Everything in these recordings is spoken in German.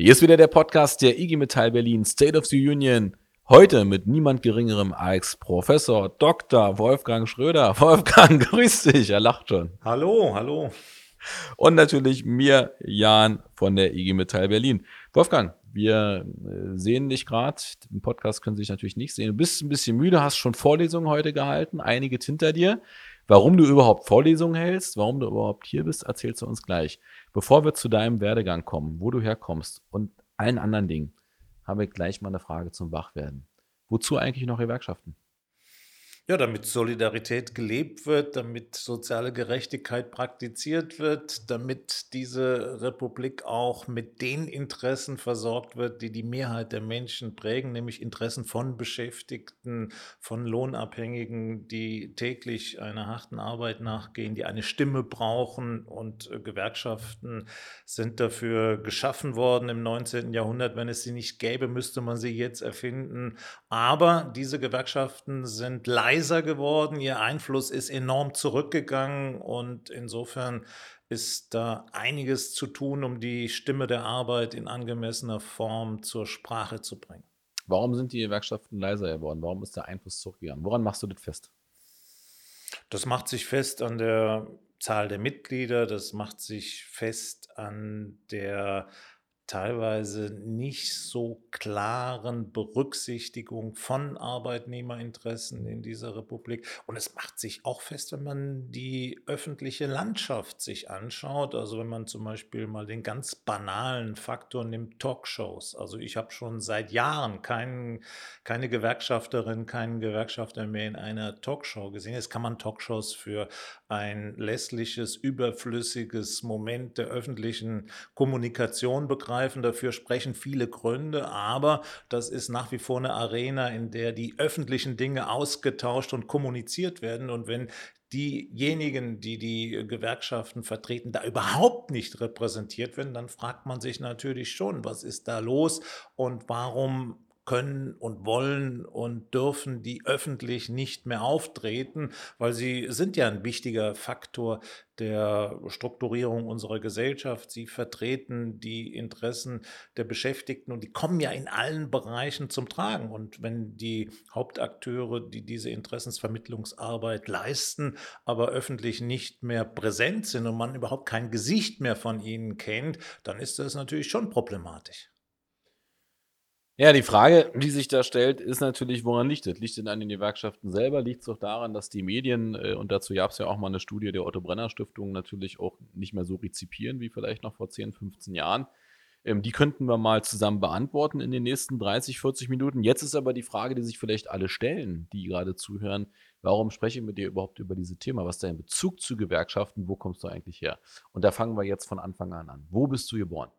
Hier ist wieder der Podcast der IG Metall Berlin State of the Union. Heute mit niemand geringerem als Professor Dr. Wolfgang Schröder. Wolfgang, grüß dich. Er lacht schon. Hallo, hallo. Und natürlich mir, Jan von der IG Metall Berlin. Wolfgang, wir äh, sehen dich gerade. Im Podcast können Sie sich natürlich nicht sehen. Du bist ein bisschen müde, hast schon Vorlesungen heute gehalten, einige hinter dir. Warum du überhaupt Vorlesungen hältst, warum du überhaupt hier bist, erzählst du uns gleich. Bevor wir zu deinem Werdegang kommen, wo du herkommst und allen anderen Dingen, haben wir gleich mal eine Frage zum Wachwerden. Wozu eigentlich noch Gewerkschaften? Ja, damit Solidarität gelebt wird, damit soziale Gerechtigkeit praktiziert wird, damit diese Republik auch mit den Interessen versorgt wird, die die Mehrheit der Menschen prägen, nämlich Interessen von Beschäftigten, von Lohnabhängigen, die täglich einer harten Arbeit nachgehen, die eine Stimme brauchen und äh, Gewerkschaften sind dafür geschaffen worden im 19. Jahrhundert. Wenn es sie nicht gäbe, müsste man sie jetzt erfinden. Aber diese Gewerkschaften sind leider leiser geworden, ihr Einfluss ist enorm zurückgegangen und insofern ist da einiges zu tun, um die Stimme der Arbeit in angemessener Form zur Sprache zu bringen. Warum sind die Gewerkschaften leiser geworden? Warum ist der Einfluss zurückgegangen? Woran machst du das fest? Das macht sich fest an der Zahl der Mitglieder, das macht sich fest an der teilweise nicht so klaren Berücksichtigung von Arbeitnehmerinteressen in dieser Republik. Und es macht sich auch fest, wenn man die öffentliche Landschaft sich anschaut. Also wenn man zum Beispiel mal den ganz banalen Faktor nimmt, Talkshows. Also ich habe schon seit Jahren kein, keine Gewerkschafterin, keinen Gewerkschafter mehr in einer Talkshow gesehen. Jetzt kann man Talkshows für ein lässliches, überflüssiges Moment der öffentlichen Kommunikation begreifen ergreifen. Dafür sprechen viele Gründe, aber das ist nach wie vor eine Arena, in der die öffentlichen Dinge ausgetauscht und kommuniziert werden. Und wenn diejenigen, die die Gewerkschaften vertreten, da überhaupt nicht repräsentiert werden, dann fragt man sich natürlich schon, was ist da los und warum können und wollen und dürfen die öffentlich nicht mehr auftreten, weil sie sind ja ein wichtiger Faktor der Strukturierung unserer Gesellschaft. Sie vertreten die Interessen der Beschäftigten und die kommen ja in allen Bereichen zum Tragen. Und wenn die Hauptakteure, die diese Interessensvermittlungsarbeit leisten, aber öffentlich nicht mehr präsent sind und man überhaupt kein Gesicht mehr von ihnen kennt, dann ist das natürlich schon problematisch. Ja, die Frage, die sich da stellt, ist natürlich, woran liegt es? Liegt es an den Gewerkschaften selber? Liegt es auch daran, dass die Medien, äh, und dazu gab es ja auch mal eine Studie der Otto Brenner Stiftung, natürlich auch nicht mehr so rezipieren wie vielleicht noch vor 10, 15 Jahren? Ähm, die könnten wir mal zusammen beantworten in den nächsten 30, 40 Minuten. Jetzt ist aber die Frage, die sich vielleicht alle stellen, die gerade zuhören. Warum spreche ich mit dir überhaupt über dieses Thema? Was ist dein Bezug zu Gewerkschaften? Wo kommst du eigentlich her? Und da fangen wir jetzt von Anfang an an. Wo bist du geboren?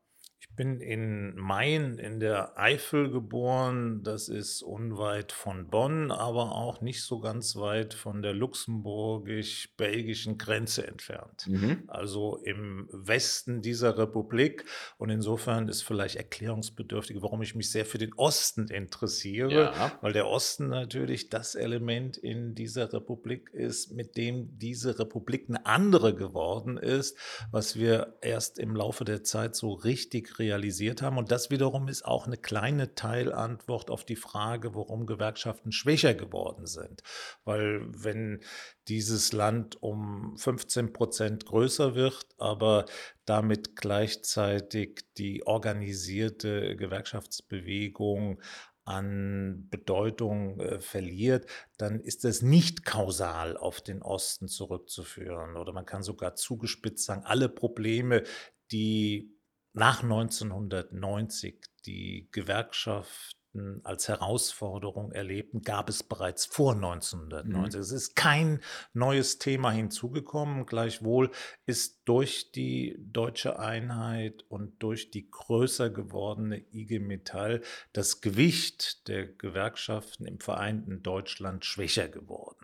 Ich bin in Main in der Eifel geboren. Das ist unweit von Bonn, aber auch nicht so ganz weit von der luxemburgisch-belgischen Grenze entfernt. Mhm. Also im Westen dieser Republik. Und insofern ist vielleicht erklärungsbedürftig, warum ich mich sehr für den Osten interessiere, ja. weil der Osten natürlich das Element in dieser Republik ist, mit dem diese Republik eine andere geworden ist, was wir erst im Laufe der Zeit so richtig realisiert haben. Und das wiederum ist auch eine kleine Teilantwort auf die Frage, warum Gewerkschaften schwächer geworden sind. Weil wenn dieses Land um 15 Prozent größer wird, aber damit gleichzeitig die organisierte Gewerkschaftsbewegung an Bedeutung äh, verliert, dann ist das nicht kausal auf den Osten zurückzuführen. Oder man kann sogar zugespitzt sagen, alle Probleme, die nach 1990 die Gewerkschaften als Herausforderung erlebten, gab es bereits vor 1990. Mhm. Es ist kein neues Thema hinzugekommen. Gleichwohl ist durch die deutsche Einheit und durch die größer gewordene IG Metall das Gewicht der Gewerkschaften im vereinten Deutschland schwächer geworden.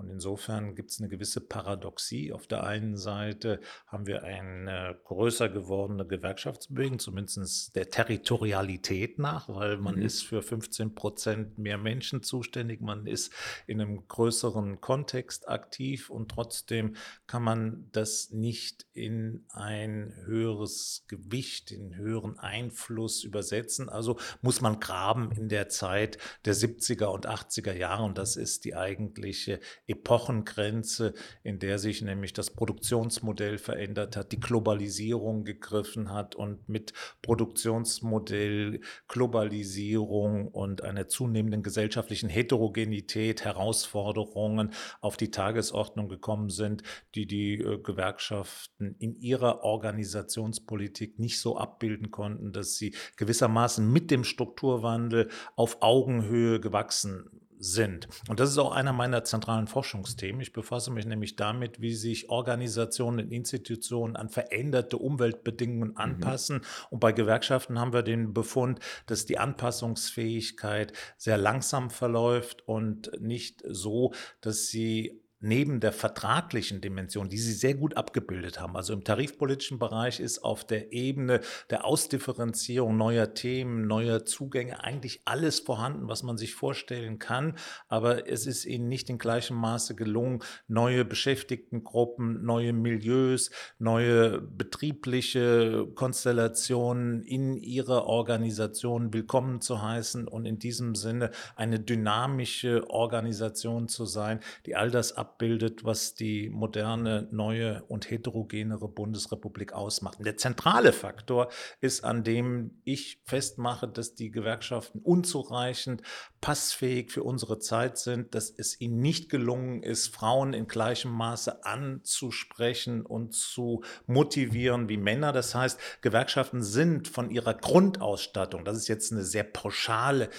Und insofern gibt es eine gewisse Paradoxie. Auf der einen Seite haben wir eine größer gewordene Gewerkschaftsbewegung, zumindest der Territorialität nach, weil man mhm. ist für 15 Prozent mehr Menschen zuständig, man ist in einem größeren Kontext aktiv und trotzdem kann man das nicht in ein höheres Gewicht, in höheren Einfluss übersetzen. Also muss man graben in der Zeit der 70er und 80er Jahre und das ist die eigentliche Epochengrenze, in der sich nämlich das Produktionsmodell verändert hat, die Globalisierung gegriffen hat und mit Produktionsmodell, Globalisierung und einer zunehmenden gesellschaftlichen Heterogenität Herausforderungen auf die Tagesordnung gekommen sind, die die äh, Gewerkschaften in ihrer Organisationspolitik nicht so abbilden konnten, dass sie gewissermaßen mit dem Strukturwandel auf Augenhöhe gewachsen sind. Und das ist auch einer meiner zentralen Forschungsthemen. Ich befasse mich nämlich damit, wie sich Organisationen und Institutionen an veränderte Umweltbedingungen mhm. anpassen. Mhm. Und bei Gewerkschaften haben wir den Befund, dass die Anpassungsfähigkeit sehr langsam verläuft und nicht so, dass sie neben der vertraglichen Dimension, die Sie sehr gut abgebildet haben, also im tarifpolitischen Bereich ist auf der Ebene der Ausdifferenzierung neuer Themen, neuer Zugänge eigentlich alles vorhanden, was man sich vorstellen kann. Aber es ist Ihnen nicht in gleichem Maße gelungen, neue Beschäftigtengruppen, neue Milieus, neue betriebliche Konstellationen in Ihrer Organisation willkommen zu heißen und in diesem Sinne eine dynamische Organisation zu sein, die all das ab abbildet, was die moderne, neue und heterogenere Bundesrepublik ausmacht. Und der zentrale Faktor ist, an dem ich festmache, dass die Gewerkschaften unzureichend passfähig für unsere Zeit sind, dass es ihnen nicht gelungen ist, Frauen in gleichem Maße anzusprechen und zu motivieren wie Männer. Das heißt, Gewerkschaften sind von ihrer Grundausstattung, das ist jetzt eine sehr pauschale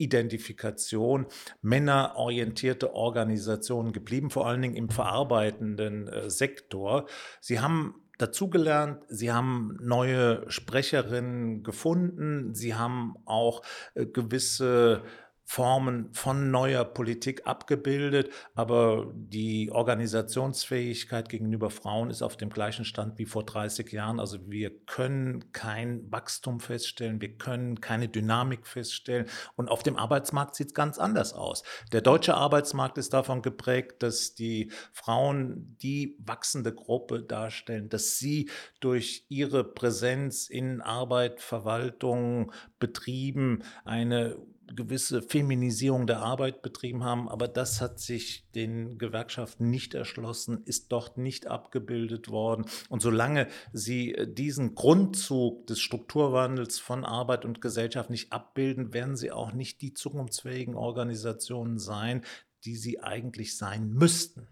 Identifikation männerorientierte Organisationen geblieben, vor allen Dingen im verarbeitenden äh, Sektor. Sie haben dazugelernt, sie haben neue Sprecherinnen gefunden, sie haben auch äh, gewisse Formen von neuer Politik abgebildet, aber die Organisationsfähigkeit gegenüber Frauen ist auf dem gleichen Stand wie vor 30 Jahren. Also wir können kein Wachstum feststellen, wir können keine Dynamik feststellen und auf dem Arbeitsmarkt sieht es ganz anders aus. Der deutsche Arbeitsmarkt ist davon geprägt, dass die Frauen die wachsende Gruppe darstellen, dass sie durch ihre Präsenz in Arbeit, Verwaltung, Betrieben eine gewisse Feminisierung der Arbeit betrieben haben, aber das hat sich den Gewerkschaften nicht erschlossen, ist dort nicht abgebildet worden. Und solange sie äh, diesen Grundzug des Strukturwandels von Arbeit und Gesellschaft nicht abbilden, werden sie auch nicht die zukunftsfähigen Organisationen sein, die sie eigentlich sein müssten.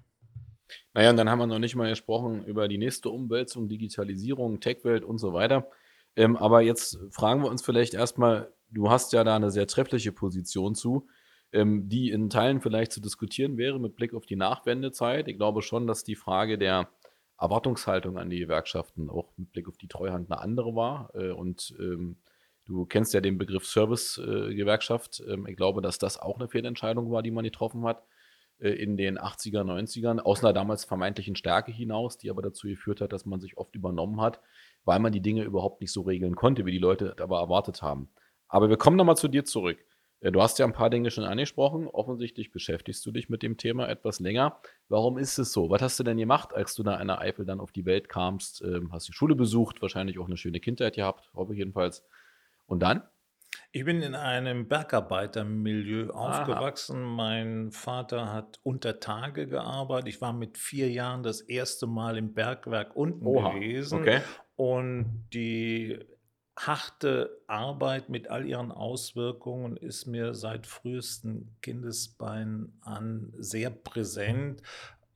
Naja, und dann haben wir noch nicht mal gesprochen über die nächste Umwälzung, Digitalisierung, Tech-Welt und so weiter. Ähm, aber jetzt fragen wir uns vielleicht erstmal, du hast ja da eine sehr treffliche Position zu, ähm, die in Teilen vielleicht zu diskutieren wäre mit Blick auf die Nachwendezeit. Ich glaube schon, dass die Frage der Erwartungshaltung an die Gewerkschaften auch mit Blick auf die Treuhand eine andere war. Äh, und ähm, du kennst ja den Begriff Service-Gewerkschaft. Äh, ähm, ich glaube, dass das auch eine Fehlentscheidung war, die man getroffen hat äh, in den 80er, 90ern, aus einer damals vermeintlichen Stärke hinaus, die aber dazu geführt hat, dass man sich oft übernommen hat, weil man die Dinge überhaupt nicht so regeln konnte, wie die Leute aber erwartet haben. Aber wir kommen nochmal zu dir zurück. Äh, du hast ja ein paar Dinge schon angesprochen. Offensichtlich beschäftigst du dich mit dem Thema etwas länger. Warum ist es so? Was hast du denn gemacht, als du da in der Eifel dann auf die Welt kamst? Ähm, hast die Schule besucht, wahrscheinlich auch eine schöne Kindheit gehabt, hoffe ich jedenfalls. Und dann? Ich bin in einem Bergarbeitermilieu aufgewachsen. Aha. Mein Vater hat unter Tage gearbeitet. Ich war mit vier Jahren das erste Mal im Bergwerk unten Oha. gewesen. Okay. Und die harte Arbeit mit all ihren Auswirkungen ist mir seit frühesten Kindesbeinen an sehr präsent.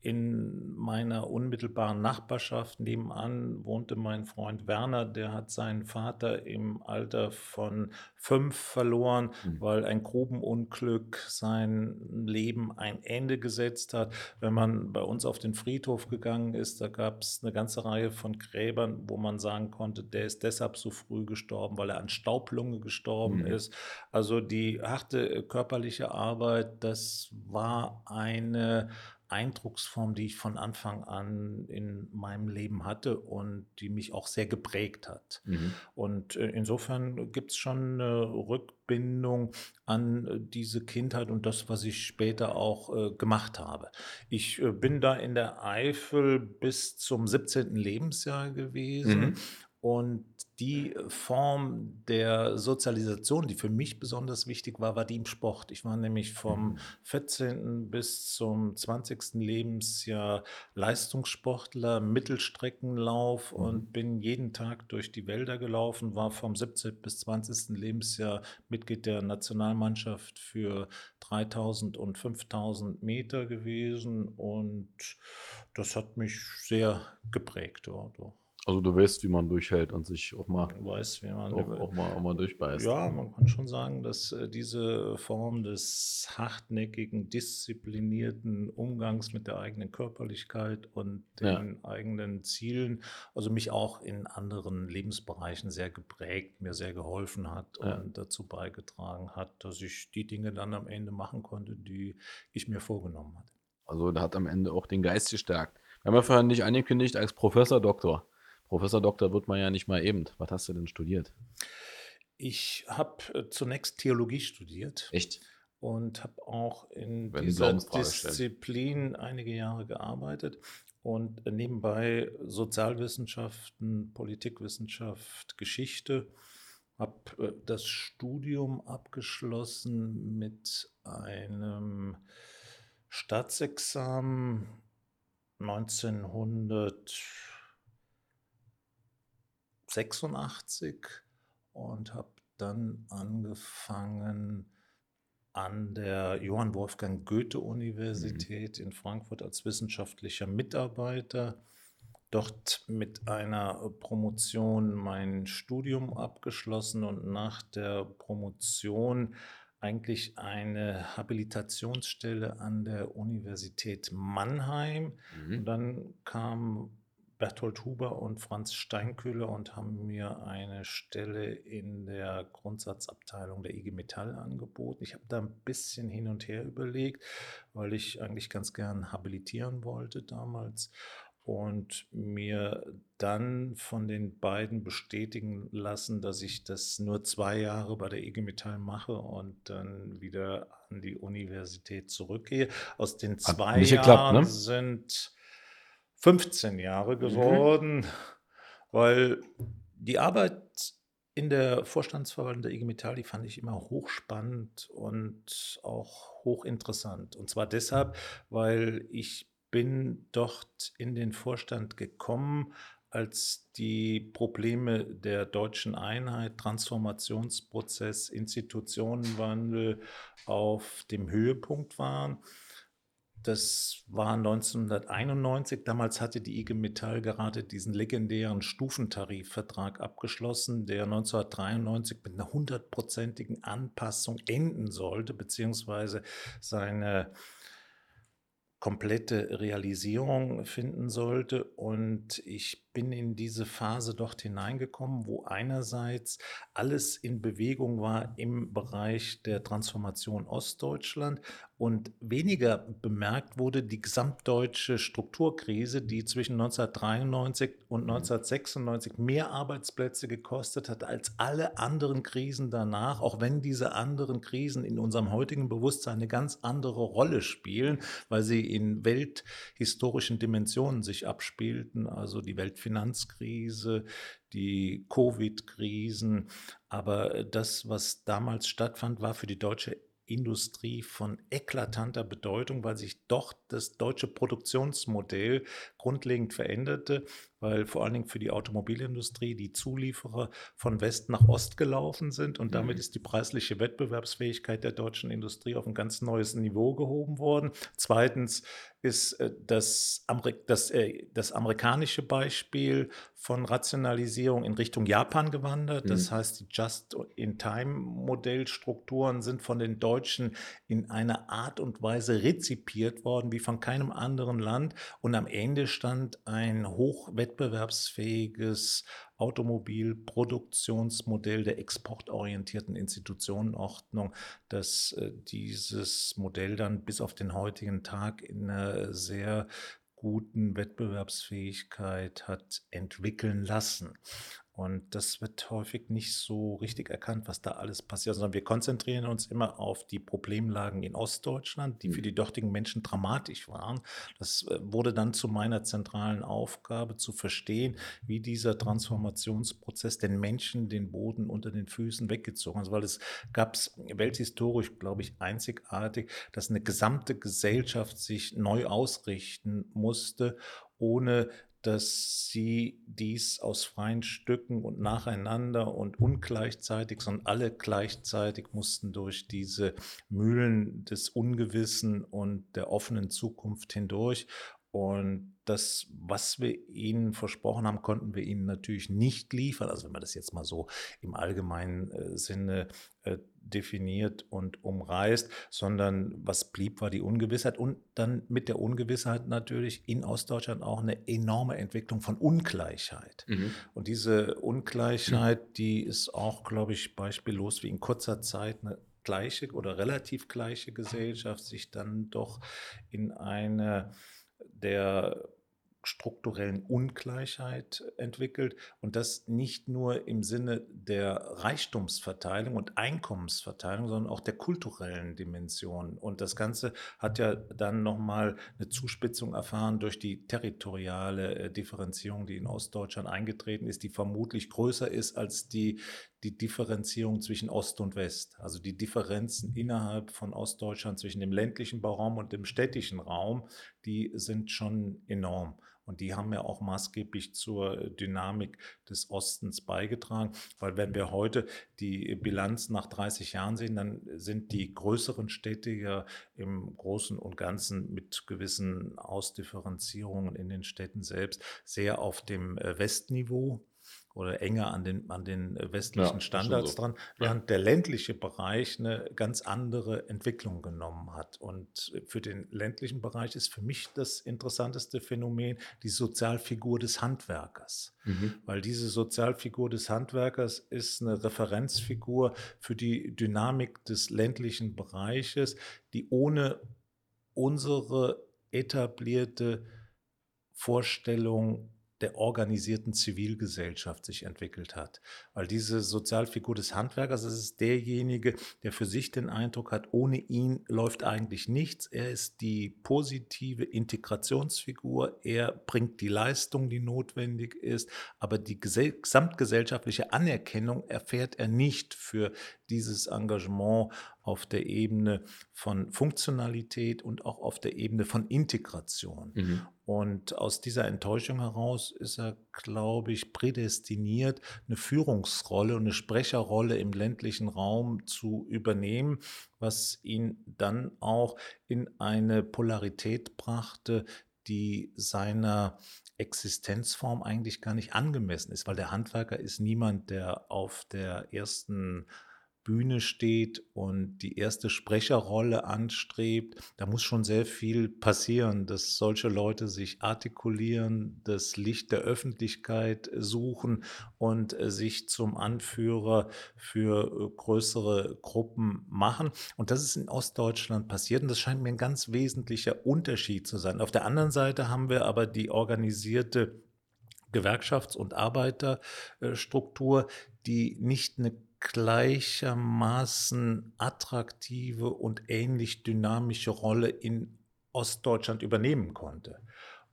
In meiner unmittelbaren Nachbarschaft nebenan wohnte mein Freund Werner, der hat seinen Vater im Alter von fünf verloren, mhm. weil ein Grubenunglück sein Leben ein Ende gesetzt hat. Wenn man bei uns auf den Friedhof gegangen ist, da gab es eine ganze Reihe von Gräbern, wo man sagen konnte, der ist deshalb so früh gestorben, weil er an Staublunge gestorben mhm. ist. Also die harte körperliche Arbeit, das war eine Eindrucksform, die ich von Anfang an in meinem Leben hatte und die mich auch sehr geprägt hat. Mhm. Und äh, insofern gibt es schon eine Rückbindung an äh, diese Kindheit und das, was ich später auch äh, gemacht habe. Ich bin da in der Eifel bis zum 17. Lebensjahr gewesen mhm. Und die Form der Sozialisation, die für mich besonders wichtig war, war die im Sport. Ich war nämlich vom 14. Mhm. bis zum 20. Lebensjahr Leistungssportler, Mittelstreckenlauf mhm. und bin jeden Tag durch die Wälder gelaufen, war vom 17. bis 20. Lebensjahr Mitglied der Nationalmannschaft für 3000 und 5000 Meter gewesen und das hat mich sehr geprägt. Ja, doch. Also du weißt, wie man durchhält und sich auch mal, weiß, wie man auch, auch, mal, auch mal durchbeißt. Ja, man kann schon sagen, dass äh, diese Form des hartnäckigen, disziplinierten Umgangs mit der eigenen Körperlichkeit und den ja. eigenen Zielen, also mich auch in anderen Lebensbereichen sehr geprägt, mir sehr geholfen hat ja. und dazu beigetragen hat, dass ich die Dinge dann am Ende machen konnte, die ich mir vorgenommen hatte. Also da hat am Ende auch den Geist gestärkt. Wir haben ja vorhin nicht angekündigt als Professor Doktor. Professor Doktor wird man ja nicht mal eben. Was hast du denn studiert? Ich habe äh, zunächst Theologie studiert. Echt? Und habe auch in Wenn dieser Disziplin stellen. einige Jahre gearbeitet und nebenbei Sozialwissenschaften, Politikwissenschaft, Geschichte. Habe äh, das Studium abgeschlossen mit einem Staatsexamen 1900. 86 und habe dann angefangen an der Johann Wolfgang Goethe Universität mhm. in Frankfurt als wissenschaftlicher Mitarbeiter. Dort mit einer Promotion mein Studium abgeschlossen und nach der Promotion eigentlich eine Habilitationsstelle an der Universität Mannheim. Mhm. Und dann kam Berthold Huber und Franz Steinköhler und haben mir eine Stelle in der Grundsatzabteilung der IG Metall angeboten. Ich habe da ein bisschen hin und her überlegt, weil ich eigentlich ganz gern habilitieren wollte damals und mir dann von den beiden bestätigen lassen, dass ich das nur zwei Jahre bei der IG Metall mache und dann wieder an die Universität zurückgehe. Aus den zwei Jahren geklappt, ne? sind 15 Jahre mhm. geworden, mhm. weil die Arbeit in der Vorstandsverwaltung der IG Metall, die fand ich immer hochspannend und auch hochinteressant. Und zwar deshalb, weil ich bin dort in den Vorstand gekommen, als die Probleme der deutschen Einheit, Transformationsprozess, Institutionenwandel auf dem Höhepunkt waren. Das war 1991. Damals hatte die IG Metall gerade diesen legendären Stufentarifvertrag abgeschlossen, der 1993 mit einer hundertprozentigen Anpassung enden sollte, beziehungsweise seine komplette Realisierung finden sollte. Und ich bin in diese Phase dort hineingekommen, wo einerseits alles in Bewegung war im Bereich der Transformation Ostdeutschland und weniger bemerkt wurde die gesamtdeutsche Strukturkrise, die zwischen 1993 und 1996 mehr Arbeitsplätze gekostet hat als alle anderen Krisen danach, auch wenn diese anderen Krisen in unserem heutigen Bewusstsein eine ganz andere Rolle spielen, weil sie in welthistorischen Dimensionen sich abspielten, also die Welt Finanzkrise, die Covid-Krisen. Aber das, was damals stattfand, war für die deutsche Industrie von eklatanter Bedeutung, weil sich doch das deutsche Produktionsmodell grundlegend veränderte, weil vor allen Dingen für die Automobilindustrie die Zulieferer von West nach Ost gelaufen sind und damit mhm. ist die preisliche Wettbewerbsfähigkeit der deutschen Industrie auf ein ganz neues Niveau gehoben worden. Zweitens ist äh, das, Amerik das, äh, das amerikanische Beispiel von Rationalisierung in Richtung Japan gewandert. Das mhm. heißt, die Just-in-Time-Modellstrukturen sind von den Deutschen in einer Art und Weise rezipiert worden wie von keinem anderen Land. Und am Ende stand ein hochwettbewerbsfähiges Automobilproduktionsmodell der exportorientierten Institutionenordnung, dass äh, dieses Modell dann bis auf den heutigen Tag in einer sehr guten Wettbewerbsfähigkeit hat entwickeln lassen. Und das wird häufig nicht so richtig erkannt, was da alles passiert, sondern wir konzentrieren uns immer auf die Problemlagen in Ostdeutschland, die für mhm. die dortigen Menschen dramatisch waren. Das äh, wurde dann zu meiner zentralen Aufgabe, zu verstehen, wie dieser Transformationsprozess den Menschen den Boden unter den Füßen weggezogen hat. Weil es gab es welthistorisch, glaube ich, einzigartig, dass eine gesamte Gesellschaft sich neu ausrichten musste, ohne dass sie dies aus freien Stücken und nacheinander und ungleichzeitig, sondern alle gleichzeitig mussten durch diese Mühlen des Ungewissen und der offenen Zukunft hindurch. Und das, was wir ihnen versprochen haben, konnten wir ihnen natürlich nicht liefern. Also wenn man das jetzt mal so im allgemeinen äh, Sinne äh, definiert und umreißt, sondern was blieb, war die Ungewissheit und dann mit der Ungewissheit natürlich in Ostdeutschland auch eine enorme Entwicklung von Ungleichheit. Mhm. Und diese Ungleichheit, die ist auch, glaube ich, beispiellos wie in kurzer Zeit eine gleiche oder relativ gleiche Gesellschaft sich dann doch in eine der strukturellen Ungleichheit entwickelt und das nicht nur im Sinne der Reichtumsverteilung und Einkommensverteilung, sondern auch der kulturellen Dimension. Und das Ganze hat ja dann nochmal eine Zuspitzung erfahren durch die territoriale äh, Differenzierung, die in Ostdeutschland eingetreten ist, die vermutlich größer ist als die, die Differenzierung zwischen Ost und West. Also die Differenzen innerhalb von Ostdeutschland zwischen dem ländlichen Bauraum und dem städtischen Raum, die sind schon enorm. Und die haben ja auch maßgeblich zur Dynamik des Ostens beigetragen, weil wenn wir heute die Bilanz nach 30 Jahren sehen, dann sind die größeren Städte ja im Großen und Ganzen mit gewissen Ausdifferenzierungen in den Städten selbst sehr auf dem äh, Westniveau oder enger an den, an den westlichen ja, Standards so. dran, während ja. der ländliche Bereich eine ganz andere Entwicklung genommen hat. Und für den ländlichen Bereich ist für mich das interessanteste Phänomen die Sozialfigur des Handwerkers. Mhm. Weil diese Sozialfigur des Handwerkers ist eine Referenzfigur für die Dynamik des ländlichen Bereiches, die ohne unsere etablierte Vorstellung der organisierten Zivilgesellschaft sich entwickelt hat. Weil diese Sozialfigur des Handwerkers, das ist derjenige, der für sich den Eindruck hat, ohne ihn läuft eigentlich nichts. Er ist die positive Integrationsfigur, er bringt die Leistung, die notwendig ist, aber die gesamtgesellschaftliche Anerkennung erfährt er nicht für dieses Engagement auf der Ebene von Funktionalität und auch auf der Ebene von Integration. Mhm. Und aus dieser Enttäuschung heraus ist er, glaube ich, prädestiniert, eine Führungsrolle und eine Sprecherrolle im ländlichen Raum zu übernehmen, was ihn dann auch in eine Polarität brachte, die seiner Existenzform eigentlich gar nicht angemessen ist, weil der Handwerker ist niemand, der auf der ersten Bühne steht und die erste Sprecherrolle anstrebt, da muss schon sehr viel passieren, dass solche Leute sich artikulieren, das Licht der Öffentlichkeit suchen und äh, sich zum Anführer für äh, größere Gruppen machen. Und das ist in Ostdeutschland passiert und das scheint mir ein ganz wesentlicher Unterschied zu sein. Auf der anderen Seite haben wir aber die organisierte Gewerkschafts- und Arbeiterstruktur, die nicht eine gleichermaßen attraktive und ähnlich dynamische Rolle in Ostdeutschland übernehmen konnte.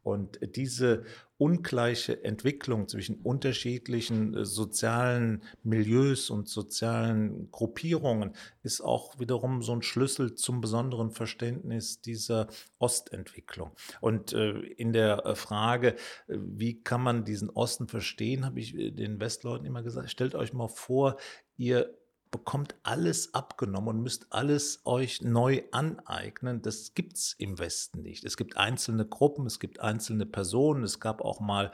Und diese ungleiche Entwicklung zwischen unterschiedlichen äh, sozialen Milieus und sozialen Gruppierungen ist auch wiederum so ein Schlüssel zum besonderen Verständnis dieser Ostentwicklung. Und äh, in der äh, Frage, wie kann man diesen Osten verstehen, habe ich den Westleuten immer gesagt, stellt euch mal vor, ihr bekommt alles abgenommen und müsst alles euch neu aneignen. Das gibt es im Westen nicht. Es gibt einzelne Gruppen, es gibt einzelne Personen, es gab auch mal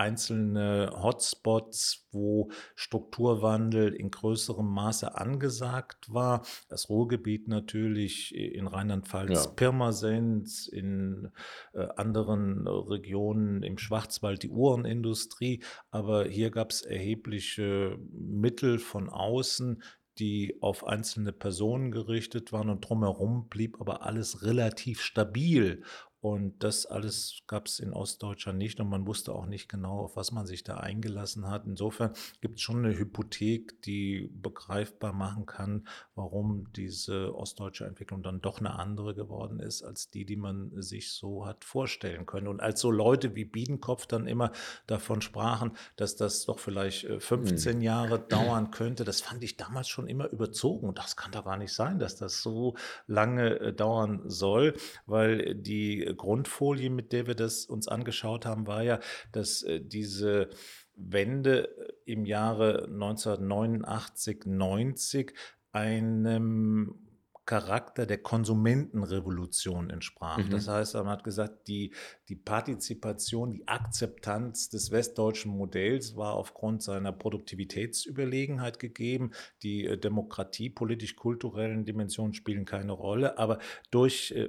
einzelne Hotspots, wo Strukturwandel in größerem Maße angesagt war. Das Ruhrgebiet natürlich in Rheinland-Pfalz, ja. Pirmasens, in äh, anderen Regionen im Schwarzwald die Uhrenindustrie. Aber hier gab es erhebliche Mittel von außen, die auf einzelne Personen gerichtet waren und drumherum blieb aber alles relativ stabil. Und das alles gab es in Ostdeutschland nicht und man wusste auch nicht genau, auf was man sich da eingelassen hat. Insofern gibt es schon eine Hypothek, die begreifbar machen kann, warum diese ostdeutsche Entwicklung dann doch eine andere geworden ist, als die, die man sich so hat vorstellen können. Und als so Leute wie Biedenkopf dann immer davon sprachen, dass das doch vielleicht 15 mhm. Jahre dauern könnte, das fand ich damals schon immer überzogen. Und das kann doch gar nicht sein, dass das so lange äh, dauern soll, weil die Grundfolie, mit der wir das uns angeschaut haben, war ja, dass äh, diese Wende äh, im Jahre 1989, 90 einem Charakter der Konsumentenrevolution entsprach. Mhm. Das heißt, man hat gesagt, die, die Partizipation, die Akzeptanz des westdeutschen Modells war aufgrund seiner Produktivitätsüberlegenheit gegeben. Die äh, Demokratie, politisch-kulturellen Dimensionen spielen keine Rolle, aber durch, äh,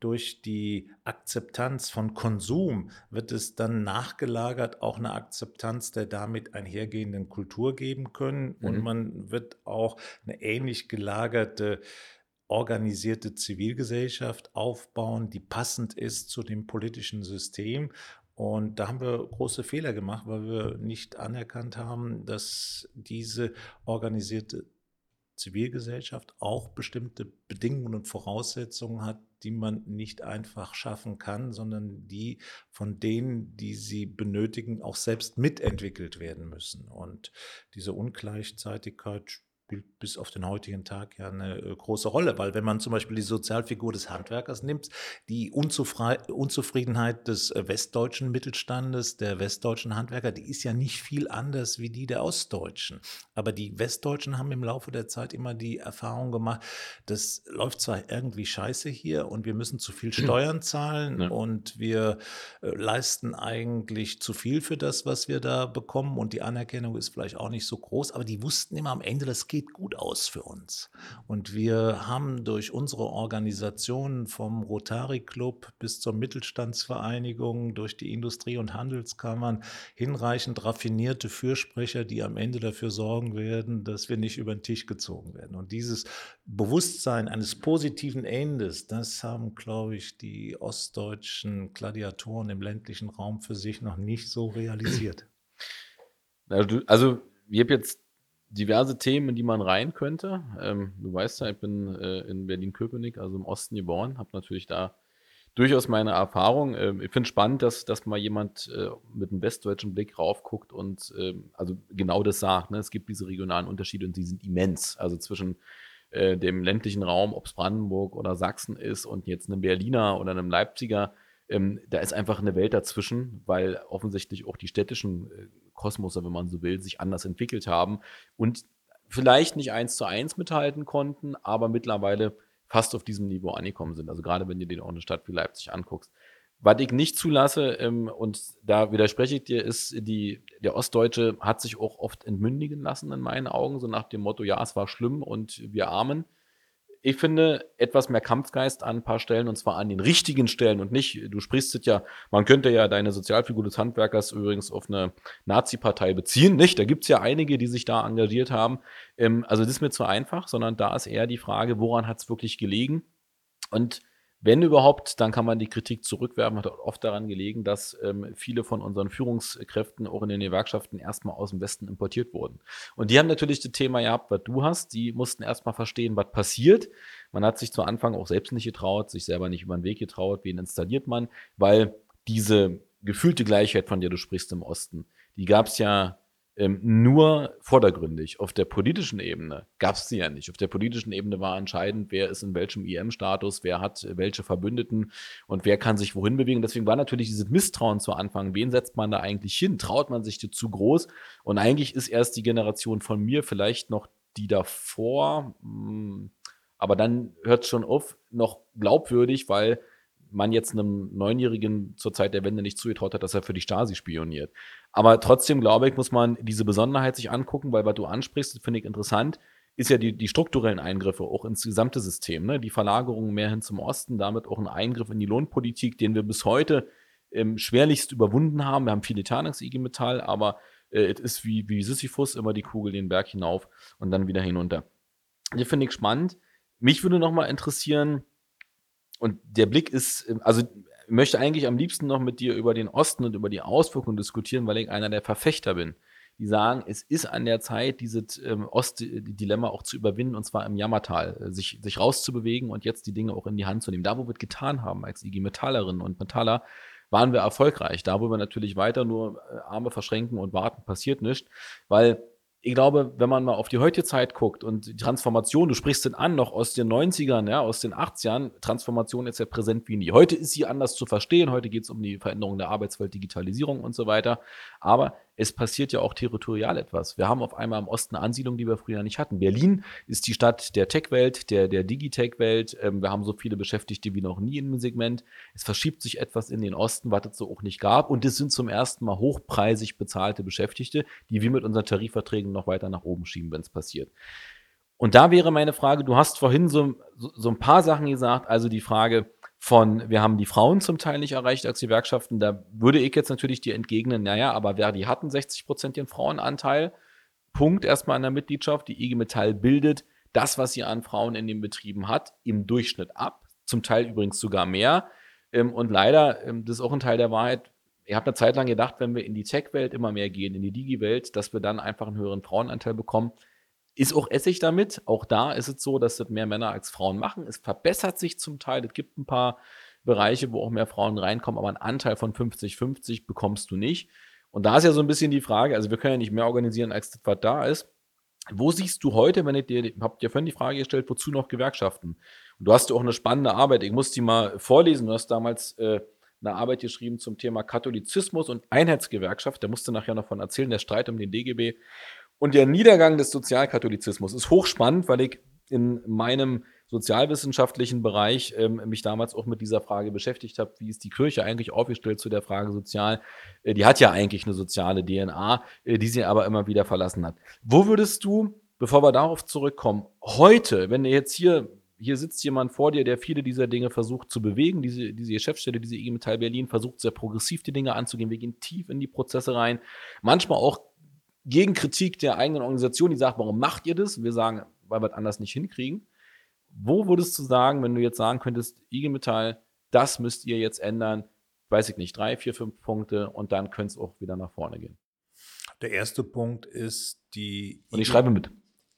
durch die Akzeptanz von Konsum wird es dann nachgelagert auch eine Akzeptanz der damit einhergehenden Kultur geben können mhm. und man wird auch eine ähnlich gelagerte organisierte Zivilgesellschaft aufbauen, die passend ist zu dem politischen System. Und da haben wir große Fehler gemacht, weil wir nicht anerkannt haben, dass diese organisierte Zivilgesellschaft auch bestimmte Bedingungen und Voraussetzungen hat, die man nicht einfach schaffen kann, sondern die von denen, die sie benötigen, auch selbst mitentwickelt werden müssen. Und diese Ungleichzeitigkeit spielt bis auf den heutigen Tag ja eine äh, große Rolle, weil wenn man zum Beispiel die Sozialfigur des Handwerkers nimmt, die Unzufriedenheit des äh, westdeutschen Mittelstandes, der westdeutschen Handwerker, die ist ja nicht viel anders wie die der Ostdeutschen. Aber die Westdeutschen haben im Laufe der Zeit immer die Erfahrung gemacht, das läuft zwar irgendwie scheiße hier und wir müssen zu viel Steuern zahlen ja. und wir äh, leisten eigentlich zu viel für das, was wir da bekommen und die Anerkennung ist vielleicht auch nicht so groß, aber die wussten immer am Ende, das geht sieht gut aus für uns. Und wir haben durch unsere Organisationen vom Rotary Club bis zur Mittelstandsvereinigung, durch die Industrie- und Handelskammern hinreichend raffinierte Fürsprecher, die am Ende dafür sorgen werden, dass wir nicht über den Tisch gezogen werden. Und dieses Bewusstsein eines positiven Endes, das haben, glaube ich, die ostdeutschen Gladiatoren im ländlichen Raum für sich noch nicht so realisiert. Also, also ich habe jetzt diverse Themen, in die man rein könnte. Ähm, du weißt ja, ich bin äh, in Berlin-Köpenick, also im Osten geboren, habe natürlich da durchaus meine Erfahrung. Ähm, ich finde spannend, dass, dass mal jemand äh, mit einem westdeutschen Blick raufguckt und ähm, also genau das sagt. Ne? Es gibt diese regionalen Unterschiede und die sind immens. Also zwischen äh, dem ländlichen Raum, ob es Brandenburg oder Sachsen ist und jetzt einem Berliner oder einem Leipziger, ähm, da ist einfach eine Welt dazwischen, weil offensichtlich auch die städtischen Kosmose, wenn man so will, sich anders entwickelt haben und vielleicht nicht eins zu eins mithalten konnten, aber mittlerweile fast auf diesem Niveau angekommen sind. Also gerade wenn du dir auch eine Stadt wie Leipzig anguckst. Was ich nicht zulasse, ähm, und da widerspreche ich dir, ist, die, der Ostdeutsche hat sich auch oft entmündigen lassen in meinen Augen, so nach dem Motto, ja, es war schlimm und wir armen ich finde, etwas mehr Kampfgeist an ein paar Stellen und zwar an den richtigen Stellen und nicht, du sprichst es ja, man könnte ja deine Sozialfigur des Handwerkers übrigens auf eine Nazi-Partei beziehen, nicht? Da gibt's ja einige, die sich da engagiert haben. Ähm, also das ist mir zu einfach, sondern da ist eher die Frage, woran hat's wirklich gelegen? Und wenn überhaupt, dann kann man die Kritik zurückwerfen, hat oft daran gelegen, dass ähm, viele von unseren Führungskräften auch in den Gewerkschaften erstmal aus dem Westen importiert wurden. Und die haben natürlich das Thema gehabt, was du hast. Die mussten erstmal verstehen, was passiert. Man hat sich zu Anfang auch selbst nicht getraut, sich selber nicht über den Weg getraut, wen installiert man, weil diese gefühlte Gleichheit, von der du sprichst im Osten, die gab es ja ähm, nur vordergründig. Auf der politischen Ebene gab es sie ja nicht. Auf der politischen Ebene war entscheidend, wer ist in welchem IM-Status, wer hat welche Verbündeten und wer kann sich wohin bewegen. Deswegen war natürlich dieses Misstrauen zu Anfang. Wen setzt man da eigentlich hin? Traut man sich zu groß? Und eigentlich ist erst die Generation von mir vielleicht noch die davor, hm, aber dann hört es schon auf, noch glaubwürdig, weil man jetzt einem Neunjährigen zur Zeit der Wende nicht zugetraut hat, dass er für die Stasi spioniert. Aber trotzdem, glaube ich, muss man diese Besonderheit sich angucken, weil was du ansprichst, finde ich interessant, ist ja die, die strukturellen Eingriffe auch ins gesamte System. Ne? Die Verlagerung mehr hin zum Osten, damit auch ein Eingriff in die Lohnpolitik, den wir bis heute ähm, schwerlichst überwunden haben. Wir haben viele Tarnungs-IG Metall, aber äh, es ist wie, wie Sisyphus immer die Kugel den Berg hinauf und dann wieder hinunter. Das finde ich spannend. Mich würde noch mal interessieren, und der Blick ist, ähm, also ich möchte eigentlich am liebsten noch mit dir über den Osten und über die Auswirkungen diskutieren, weil ich einer der Verfechter bin die sagen, es ist an der Zeit, dieses ähm, Ostdilemma auch zu überwinden, und zwar im Jammertal, äh, sich, sich rauszubewegen und jetzt die Dinge auch in die Hand zu nehmen. Da, wo wir es getan haben, als IG Metallerinnen und Metaller, waren wir erfolgreich. Da, wo wir natürlich weiter nur äh, Arme verschränken und warten, passiert nichts, weil ich glaube, wenn man mal auf die heutige Zeit guckt und die Transformation, du sprichst den an, noch aus den 90ern, ja, aus den 80ern, Transformation ist ja präsent wie nie. Heute ist sie anders zu verstehen, heute geht es um die Veränderung der Arbeitswelt, Digitalisierung und so weiter. Aber es passiert ja auch territorial etwas. Wir haben auf einmal im Osten eine Ansiedlung, die wir früher nicht hatten. Berlin ist die Stadt der Tech-Welt, der, der Digitech-Welt. Ähm, wir haben so viele Beschäftigte wie noch nie in dem Segment. Es verschiebt sich etwas in den Osten, was es so auch nicht gab. Und es sind zum ersten Mal hochpreisig bezahlte Beschäftigte, die wir mit unseren Tarifverträgen noch weiter nach oben schieben, wenn es passiert. Und da wäre meine Frage, du hast vorhin so, so, so ein paar Sachen gesagt, also die Frage, von, wir haben die Frauen zum Teil nicht erreicht als Gewerkschaften. Da würde ich jetzt natürlich dir entgegnen, naja, aber Verdi hatten 60 Prozent ihren Frauenanteil. Punkt erstmal an der Mitgliedschaft. Die IG Metall bildet das, was sie an Frauen in den Betrieben hat, im Durchschnitt ab. Zum Teil übrigens sogar mehr. Ähm, und leider, ähm, das ist auch ein Teil der Wahrheit, ich habe eine Zeit lang gedacht, wenn wir in die Tech-Welt immer mehr gehen, in die Digi-Welt, dass wir dann einfach einen höheren Frauenanteil bekommen. Ist auch Essig damit. Auch da ist es so, dass das mehr Männer als Frauen machen. Es verbessert sich zum Teil. Es gibt ein paar Bereiche, wo auch mehr Frauen reinkommen, aber einen Anteil von 50-50 bekommst du nicht. Und da ist ja so ein bisschen die Frage, also wir können ja nicht mehr organisieren, als das, was da ist. Wo siehst du heute, wenn ich dir, habt dir vorhin die Frage gestellt, wozu noch Gewerkschaften? Und du hast ja auch eine spannende Arbeit. Ich muss die mal vorlesen. Du hast damals äh, eine Arbeit geschrieben zum Thema Katholizismus und Einheitsgewerkschaft. Da musste nachher noch von erzählen, der Streit um den DGB. Und der Niedergang des Sozialkatholizismus ist hochspannend, weil ich in meinem sozialwissenschaftlichen Bereich ähm, mich damals auch mit dieser Frage beschäftigt habe, wie ist die Kirche eigentlich aufgestellt zu der Frage sozial. Äh, die hat ja eigentlich eine soziale DNA, äh, die sie aber immer wieder verlassen hat. Wo würdest du, bevor wir darauf zurückkommen, heute, wenn jetzt hier hier sitzt jemand vor dir, der viele dieser Dinge versucht zu bewegen. Diese, diese Chefstelle, diese IG Metall Berlin versucht sehr progressiv die Dinge anzugehen. Wir gehen tief in die Prozesse rein. Manchmal auch gegen Kritik der eigenen Organisation, die sagt, warum macht ihr das? Wir sagen, weil wir es anders nicht hinkriegen. Wo würdest du sagen, wenn du jetzt sagen könntest, IG Metall, das müsst ihr jetzt ändern, weiß ich nicht, drei, vier, fünf Punkte und dann könnte es auch wieder nach vorne gehen. Der erste Punkt ist die. Und ich schreibe mit.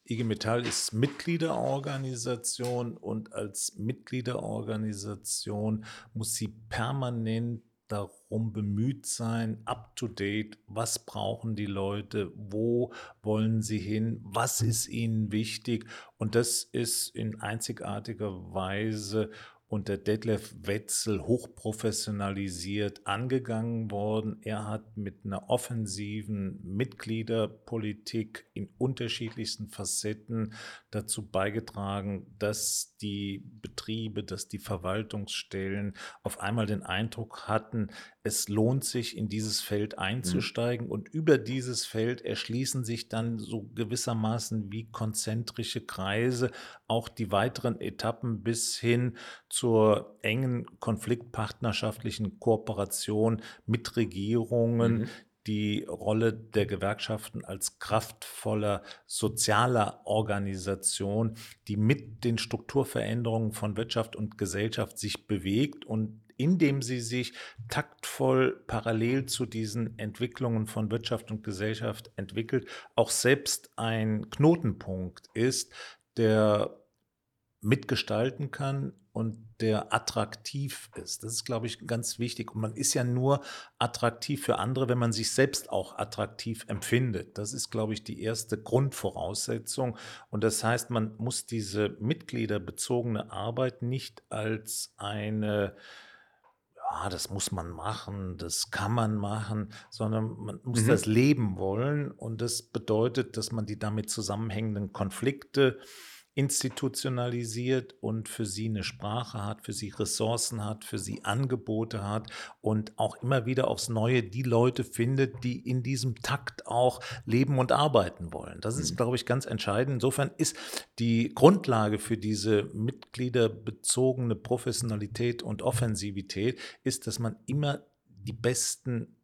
IG Metall ist Mitgliederorganisation und als Mitgliederorganisation muss sie permanent darum bemüht sein, up-to-date, was brauchen die Leute, wo wollen sie hin, was ist ihnen wichtig. Und das ist in einzigartiger Weise unter Detlef Wetzel hochprofessionalisiert angegangen worden. Er hat mit einer offensiven Mitgliederpolitik in unterschiedlichsten Facetten dazu beigetragen, dass die Betriebe, dass die Verwaltungsstellen auf einmal den Eindruck hatten, es lohnt sich, in dieses Feld einzusteigen. Mhm. Und über dieses Feld erschließen sich dann so gewissermaßen wie konzentrische Kreise auch die weiteren Etappen bis hin zur engen konfliktpartnerschaftlichen Kooperation mit Regierungen, mhm die Rolle der Gewerkschaften als kraftvoller sozialer Organisation, die mit den Strukturveränderungen von Wirtschaft und Gesellschaft sich bewegt und indem sie sich taktvoll parallel zu diesen Entwicklungen von Wirtschaft und Gesellschaft entwickelt, auch selbst ein Knotenpunkt ist, der mitgestalten kann und der attraktiv ist. Das ist, glaube ich, ganz wichtig. Und man ist ja nur attraktiv für andere, wenn man sich selbst auch attraktiv empfindet. Das ist, glaube ich, die erste Grundvoraussetzung. Und das heißt, man muss diese mitgliederbezogene Arbeit nicht als eine ja, das muss man machen, das kann man machen, sondern man muss mhm. das leben wollen. Und das bedeutet, dass man die damit zusammenhängenden Konflikte institutionalisiert und für sie eine Sprache hat, für sie Ressourcen hat, für sie Angebote hat und auch immer wieder aufs Neue die Leute findet, die in diesem Takt auch leben und arbeiten wollen. Das ist, mhm. glaube ich, ganz entscheidend. Insofern ist die Grundlage für diese mitgliederbezogene Professionalität und Offensivität, ist, dass man immer die besten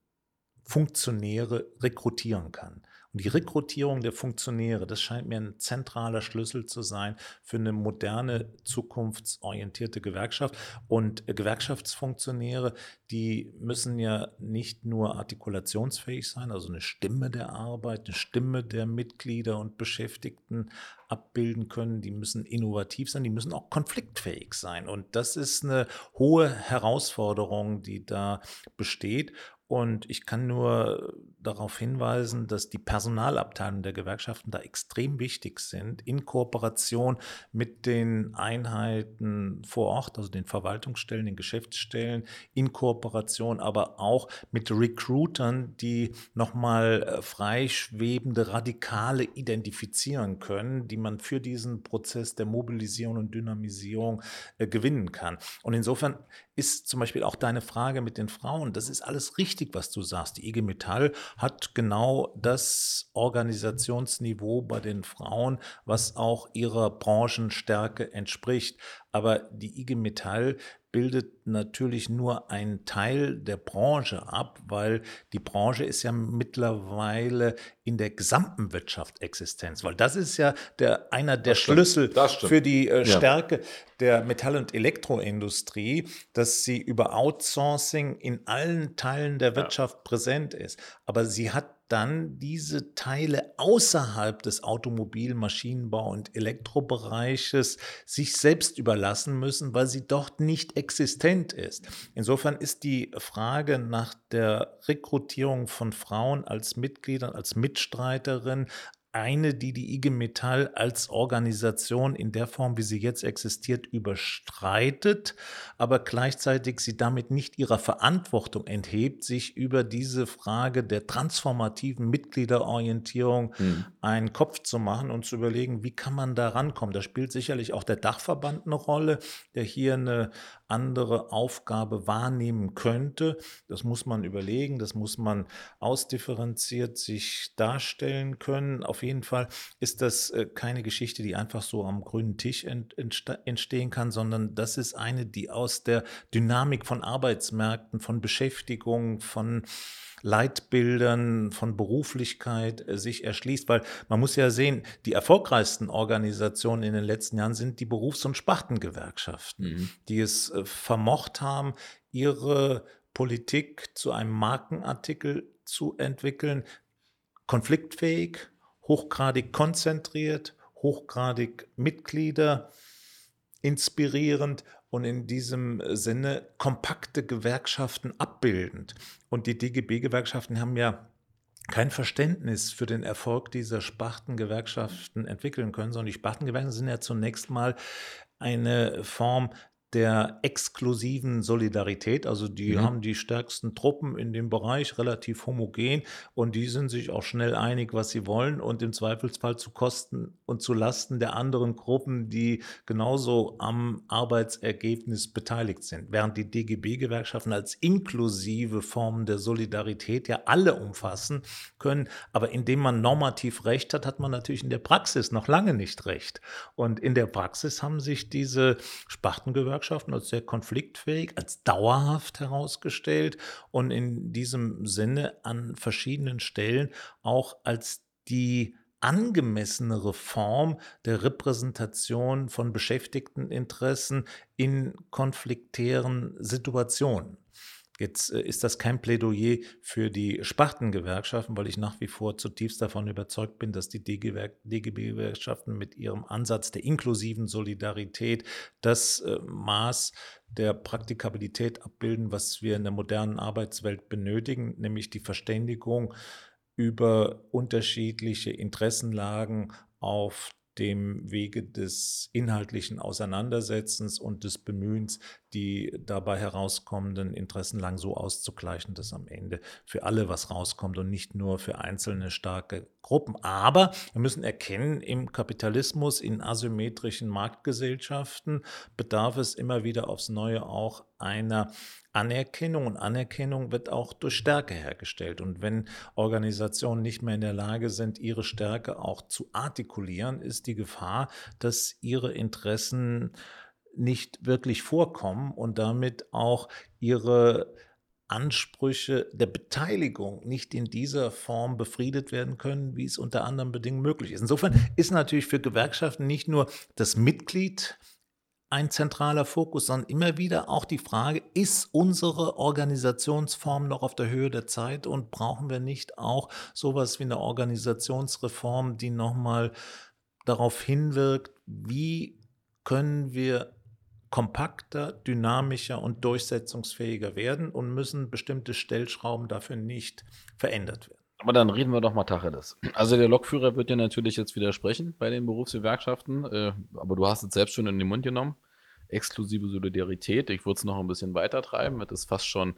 Funktionäre rekrutieren kann. Und die Rekrutierung der Funktionäre, das scheint mir ein zentraler Schlüssel zu sein für eine moderne, zukunftsorientierte Gewerkschaft. Und Gewerkschaftsfunktionäre, die müssen ja nicht nur artikulationsfähig sein, also eine Stimme der Arbeit, eine Stimme der Mitglieder und Beschäftigten abbilden können, die müssen innovativ sein, die müssen auch konfliktfähig sein. Und das ist eine hohe Herausforderung, die da besteht. Und ich kann nur darauf hinweisen, dass die Personalabteilungen der Gewerkschaften da extrem wichtig sind, in Kooperation mit den Einheiten vor Ort, also den Verwaltungsstellen, den Geschäftsstellen, in Kooperation aber auch mit Recruitern, die nochmal äh, freischwebende Radikale identifizieren können, die man für diesen Prozess der Mobilisierung und Dynamisierung äh, gewinnen kann. Und insofern ist zum Beispiel auch deine Frage mit den Frauen, das ist alles richtig, was du sagst. Die IG Metall hat genau das Organisationsniveau bei den Frauen, was auch ihrer Branchenstärke entspricht. Aber die IG Metall bildet natürlich nur einen Teil der Branche ab, weil die Branche ist ja mittlerweile in der gesamten Wirtschaft Existenz, weil das ist ja der, einer der Schlüssel für die äh, Stärke ja. der Metall- und Elektroindustrie, dass sie über Outsourcing in allen Teilen der Wirtschaft ja. präsent ist. Aber sie hat dann diese Teile außerhalb des Automobil-, Maschinenbau- und Elektrobereiches sich selbst überlassen müssen, weil sie dort nicht existent ist. Insofern ist die Frage nach der Rekrutierung von Frauen als Mitgliedern, als Mitstreiterin eine, die die IG Metall als Organisation in der Form, wie sie jetzt existiert, überstreitet, aber gleichzeitig sie damit nicht ihrer Verantwortung enthebt, sich über diese Frage der transformativen Mitgliederorientierung mhm. einen Kopf zu machen und zu überlegen, wie kann man da rankommen. Da spielt sicherlich auch der Dachverband eine Rolle, der hier eine andere Aufgabe wahrnehmen könnte. Das muss man überlegen, das muss man ausdifferenziert sich darstellen können. Auf jeden Fall ist das äh, keine Geschichte, die einfach so am grünen Tisch entstehen kann, sondern das ist eine, die aus der Dynamik von Arbeitsmärkten, von Beschäftigung, von Leitbildern, von Beruflichkeit äh, sich erschließt, weil man muss ja sehen, die erfolgreichsten Organisationen in den letzten Jahren sind die Berufs- und Spartengewerkschaften, mhm. die es äh, vermocht haben, ihre Politik zu einem Markenartikel zu entwickeln, konfliktfähig, hochgradig konzentriert, hochgradig Mitglieder, inspirierend und in diesem Sinne kompakte Gewerkschaften abbildend. Und die DGB-Gewerkschaften haben ja kein Verständnis für den Erfolg dieser Spartengewerkschaften entwickeln können, sondern die Spartengewerkschaften sind ja zunächst mal eine Form der exklusiven Solidarität. Also die mhm. haben die stärksten Truppen in dem Bereich relativ homogen und die sind sich auch schnell einig, was sie wollen und im Zweifelsfall zu Kosten und zu Lasten der anderen Gruppen, die genauso am Arbeitsergebnis beteiligt sind. Während die DGB-Gewerkschaften als inklusive Formen der Solidarität ja alle umfassen können, aber indem man normativ Recht hat, hat man natürlich in der Praxis noch lange nicht Recht. Und in der Praxis haben sich diese Spartengewerkschaften Gewerkschaften als sehr konfliktfähig, als dauerhaft herausgestellt und in diesem Sinne an verschiedenen Stellen auch als die angemessenere Form der Repräsentation von Beschäftigteninteressen in konfliktären Situationen. Jetzt äh, ist das kein Plädoyer für die Spartengewerkschaften, weil ich nach wie vor zutiefst davon überzeugt bin, dass die DGB-Gewerkschaften mit ihrem Ansatz der inklusiven Solidarität das äh, Maß der Praktikabilität abbilden, was wir in der modernen Arbeitswelt benötigen, nämlich die Verständigung über unterschiedliche Interessenlagen auf dem Wege des inhaltlichen Auseinandersetzens und des Bemühens die dabei herauskommenden Interessenlagen so auszugleichen, dass am Ende für alle was rauskommt und nicht nur für einzelne starke Gruppen. Aber wir müssen erkennen, im Kapitalismus, in asymmetrischen Marktgesellschaften bedarf es immer wieder aufs Neue auch einer Anerkennung und Anerkennung wird auch durch Stärke hergestellt. Und wenn Organisationen nicht mehr in der Lage sind, ihre Stärke auch zu artikulieren, ist die Gefahr, dass ihre Interessen nicht wirklich vorkommen und damit auch ihre Ansprüche der Beteiligung nicht in dieser Form befriedet werden können, wie es unter anderen Bedingungen möglich ist. Insofern ist natürlich für Gewerkschaften nicht nur das Mitglied ein zentraler Fokus, sondern immer wieder auch die Frage, ist unsere Organisationsform noch auf der Höhe der Zeit und brauchen wir nicht auch sowas wie eine Organisationsreform, die nochmal darauf hinwirkt, wie können wir kompakter, dynamischer und durchsetzungsfähiger werden und müssen bestimmte Stellschrauben dafür nicht verändert werden. Aber dann reden wir doch mal Tacheles. Also der Lokführer wird dir natürlich jetzt widersprechen bei den Berufsgewerkschaften, äh, aber du hast es selbst schon in den Mund genommen. Exklusive Solidarität, ich würde es noch ein bisschen weiter treiben, das ist fast schon